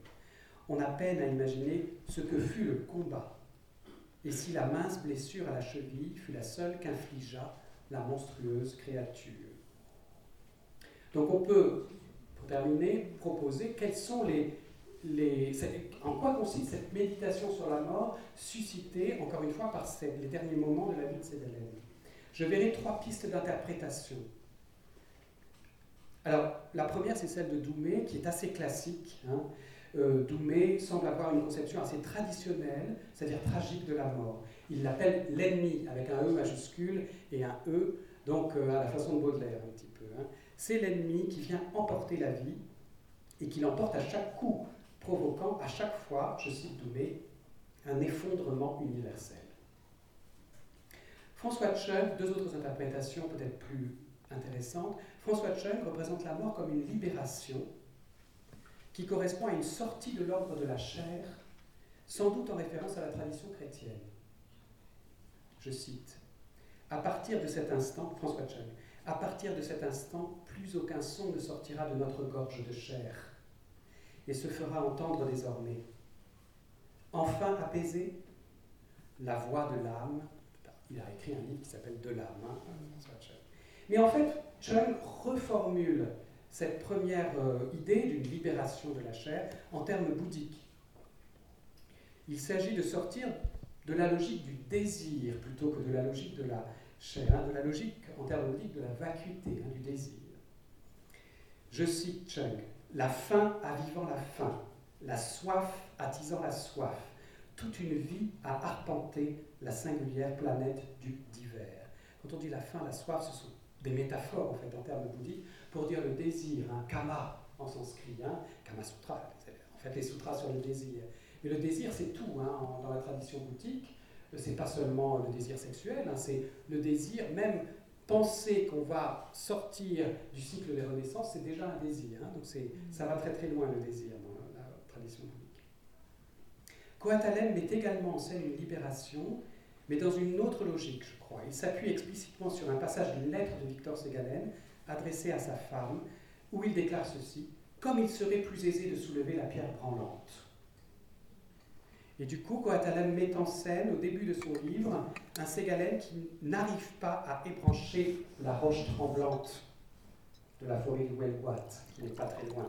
On a peine à imaginer ce que fut le combat. Et si la mince blessure à la cheville fut la seule qu'infligea la monstrueuse créature. Donc on peut, pour terminer, proposer quels sont les, en quoi consiste cette méditation sur la mort suscitée, encore une fois, par les derniers moments de la vie de Sédalène? Je verrai trois pistes d'interprétation. Alors, la première, c'est celle de Doumé, qui est assez classique. Hein. Euh, Doumé semble avoir une conception assez traditionnelle, c'est-à-dire tragique de la mort. Il l'appelle l'ennemi, avec un E majuscule et un E, donc euh, à la façon de Baudelaire un petit peu. Hein. C'est l'ennemi qui vient emporter la vie et qui l'emporte à chaque coup, provoquant à chaque fois, je cite Doumé, un effondrement universel. François Chung, deux autres interprétations peut-être plus intéressantes. François Chung représente la mort comme une libération qui correspond à une sortie de l'ordre de la chair, sans doute en référence à la tradition chrétienne. Je cite, À partir de cet instant, François Chung, à partir de cet instant, plus aucun son ne sortira de notre gorge de chair et se fera entendre désormais. Enfin apaisé, la voix de l'âme. Il a écrit un livre qui s'appelle De l'âme. Hein, Mais en fait, Chung reformule cette première euh, idée d'une libération de la chair en termes bouddhiques. Il s'agit de sortir de la logique du désir plutôt que de la logique de la chair, hein, de la logique en termes bouddhiques de la vacuité, hein, du désir. Je cite Chung la faim avivant la faim, la soif attisant la soif, toute une vie à arpenter la singulière planète du divers. Quand on dit la faim, la soif, ce sont des métaphores en fait en termes bouddhiques pour dire le désir, un kama en sanskrit, hein, kama sutra, en fait les sutras sur le désir. Mais le désir c'est tout hein, dans la tradition bouddhique. C'est pas seulement le désir sexuel, hein, c'est le désir même penser qu'on va sortir du cycle des renaissances, c'est déjà un désir. Hein. donc ça va très très loin le désir dans la, tradition bouddhique. Coatalem met également en scène une libération, mais dans une autre logique, je crois. Il s'appuie explicitement sur un passage d'une lettre de Victor Ségalen adressée à sa femme, où il déclare ceci Comme il serait plus aisé de soulever la pierre branlante. Et du coup, Coatalem met en scène, au début de son livre, un Ségalène qui n'arrive pas à ébrancher la roche tremblante de la forêt de Huelguat, qui n'est pas très loin.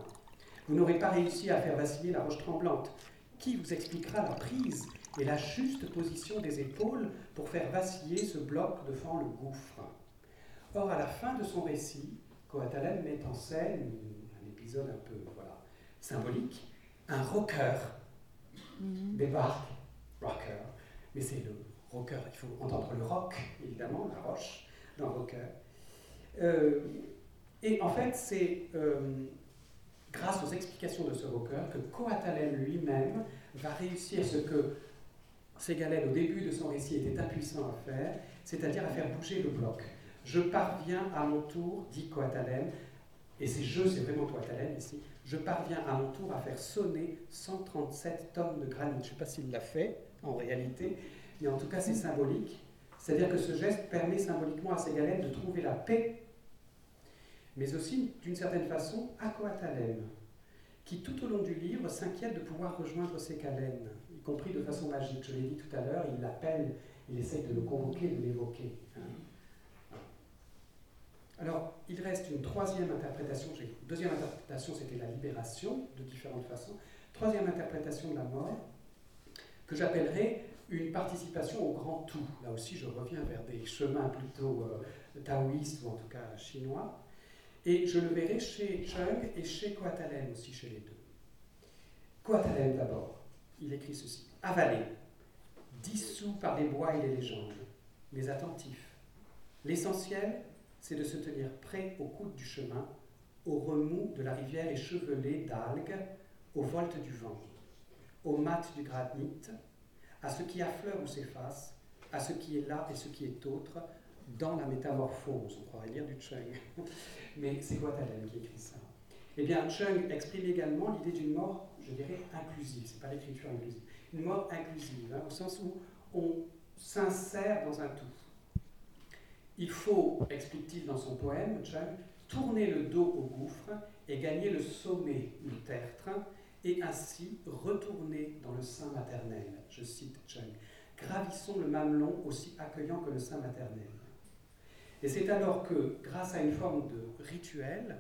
Vous n'aurez pas réussi à faire vaciller la roche tremblante. Qui vous expliquera la prise et la juste position des épaules pour faire vaciller ce bloc devant le gouffre? Or, à la fin de son récit, Coatalem met en scène un épisode un peu voilà, symbolique, un rocker Mhm. débarque, rocker, mais c'est le rocker, il faut entendre le rock, évidemment, la roche, dans rocker. Euh, et en fait, c'est euh, grâce aux explications de ce rocker que Coatalem lui-même va réussir ce que Ségalène, au début de son récit, était impuissant à faire, c'est-à-dire à faire bouger le bloc. Je parviens à mon tour, dit Coatalem, et c'est je, c'est vraiment Coatalem ici, je parviens à mon tour à faire sonner 137 tonnes de granit. Je ne sais pas s'il l'a fait en réalité, mais en tout cas c'est symbolique. C'est-à-dire que ce geste permet symboliquement à Ségalène de trouver la paix, mais aussi d'une certaine façon à Coatalem, qui tout au long du livre s'inquiète de pouvoir rejoindre Ségalène, y compris de façon magique. Je l'ai dit tout à l'heure, il l'appelle, il essaye de le convoquer, de l'évoquer. Hein. Alors, il reste une troisième interprétation. Deuxième interprétation, c'était la libération, de différentes façons. Troisième interprétation de la mort, que j'appellerais une participation au grand tout. Là aussi, je reviens vers des chemins plutôt euh, taoïstes ou en tout cas chinois. Et je le verrai chez Chung et chez Coatalem aussi, chez les deux. Coatalem d'abord, il écrit ceci Avalé, dissous par les bois et les légendes, mais attentif. L'essentiel, c'est de se tenir prêt au coude du chemin, au remous de la rivière échevelée d'algues, au volte du vent, au mat du granit, à ce qui affleure ou s'efface, à ce qui est là et ce qui est autre, dans la métamorphose. On pourrait lire du Chung. Mais c'est Guatalem qui écrit ça? Eh bien, Chung exprime également l'idée d'une mort, je dirais, inclusive. C'est pas l'écriture inclusive. Une mort inclusive, hein, au sens où on s'insère dans un tout. Il faut, explique-t-il dans son poème, Chung, tourner le dos au gouffre et gagner le sommet du tertre, et ainsi retourner dans le sein maternel. Je cite Chung. Gravissons le mamelon aussi accueillant que le sein maternel. Et c'est alors que, grâce à une forme de rituel,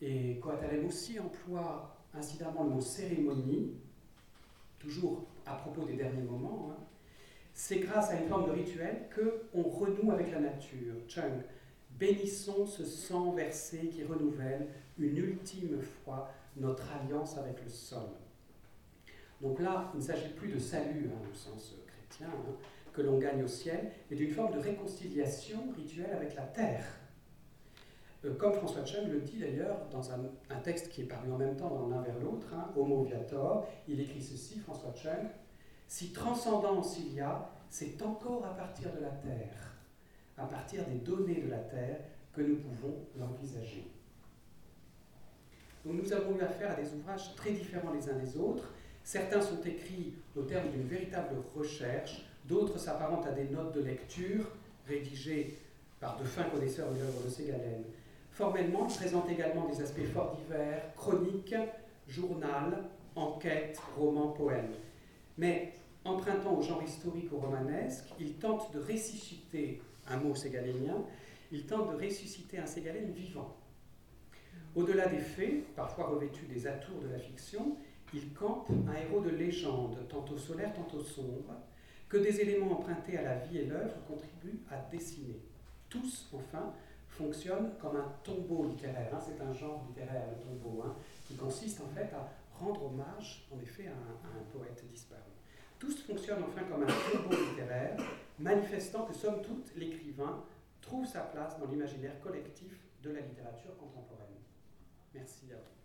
et Coatalem aussi emploie incidemment le mot cérémonie, toujours à propos des derniers moments, hein, c'est grâce à une forme de rituel qu'on renoue avec la nature. Chung, bénissons ce sang versé qui renouvelle une ultime fois notre alliance avec le sol. Donc là, il ne s'agit plus de salut hein, au sens chrétien, hein, que l'on gagne au ciel, mais d'une forme de réconciliation rituelle avec la terre. Euh, comme François Chung le dit d'ailleurs dans un, texte qui est paru en même temps dans l'un vers l'autre, hein, Homo Viator, il écrit ceci, François Chung, Si transcendance il y a, c'est encore à partir de la terre, à partir des données de la terre, que nous pouvons l'envisager. Donc nous avons eu affaire à des ouvrages très différents les uns des autres. Certains sont écrits au terme d'une véritable recherche, d'autres s'apparentent à des notes de lecture rédigées par de fins connaisseurs de l'œuvre de Ségalène. Formellement, ils présentent également des aspects fort divers, chroniques, journal, enquête, roman, poème. Mais empruntant au genre historique ou romanesque, ils tentent de ressusciter un mot ségalénien, ils tentent de ressusciter un Ségalène vivant. Au-delà des faits, parfois revêtus des atours de la fiction, il campe un héros de légende, tantôt solaire, tantôt sombre, que des éléments empruntés à la vie et l'œuvre contribuent à dessiner. Tous, enfin, fonctionnent comme un tombeau littéraire. Hein. C'est un genre littéraire, le tombeau, hein, qui consiste en fait à rendre hommage, en effet, à un, poète disparu. Tous fonctionnent enfin comme un tombeau littéraire, manifestant que, somme toute, l'écrivain trouve sa place dans l'imaginaire collectif de la littérature contemporaine. Merci à vous.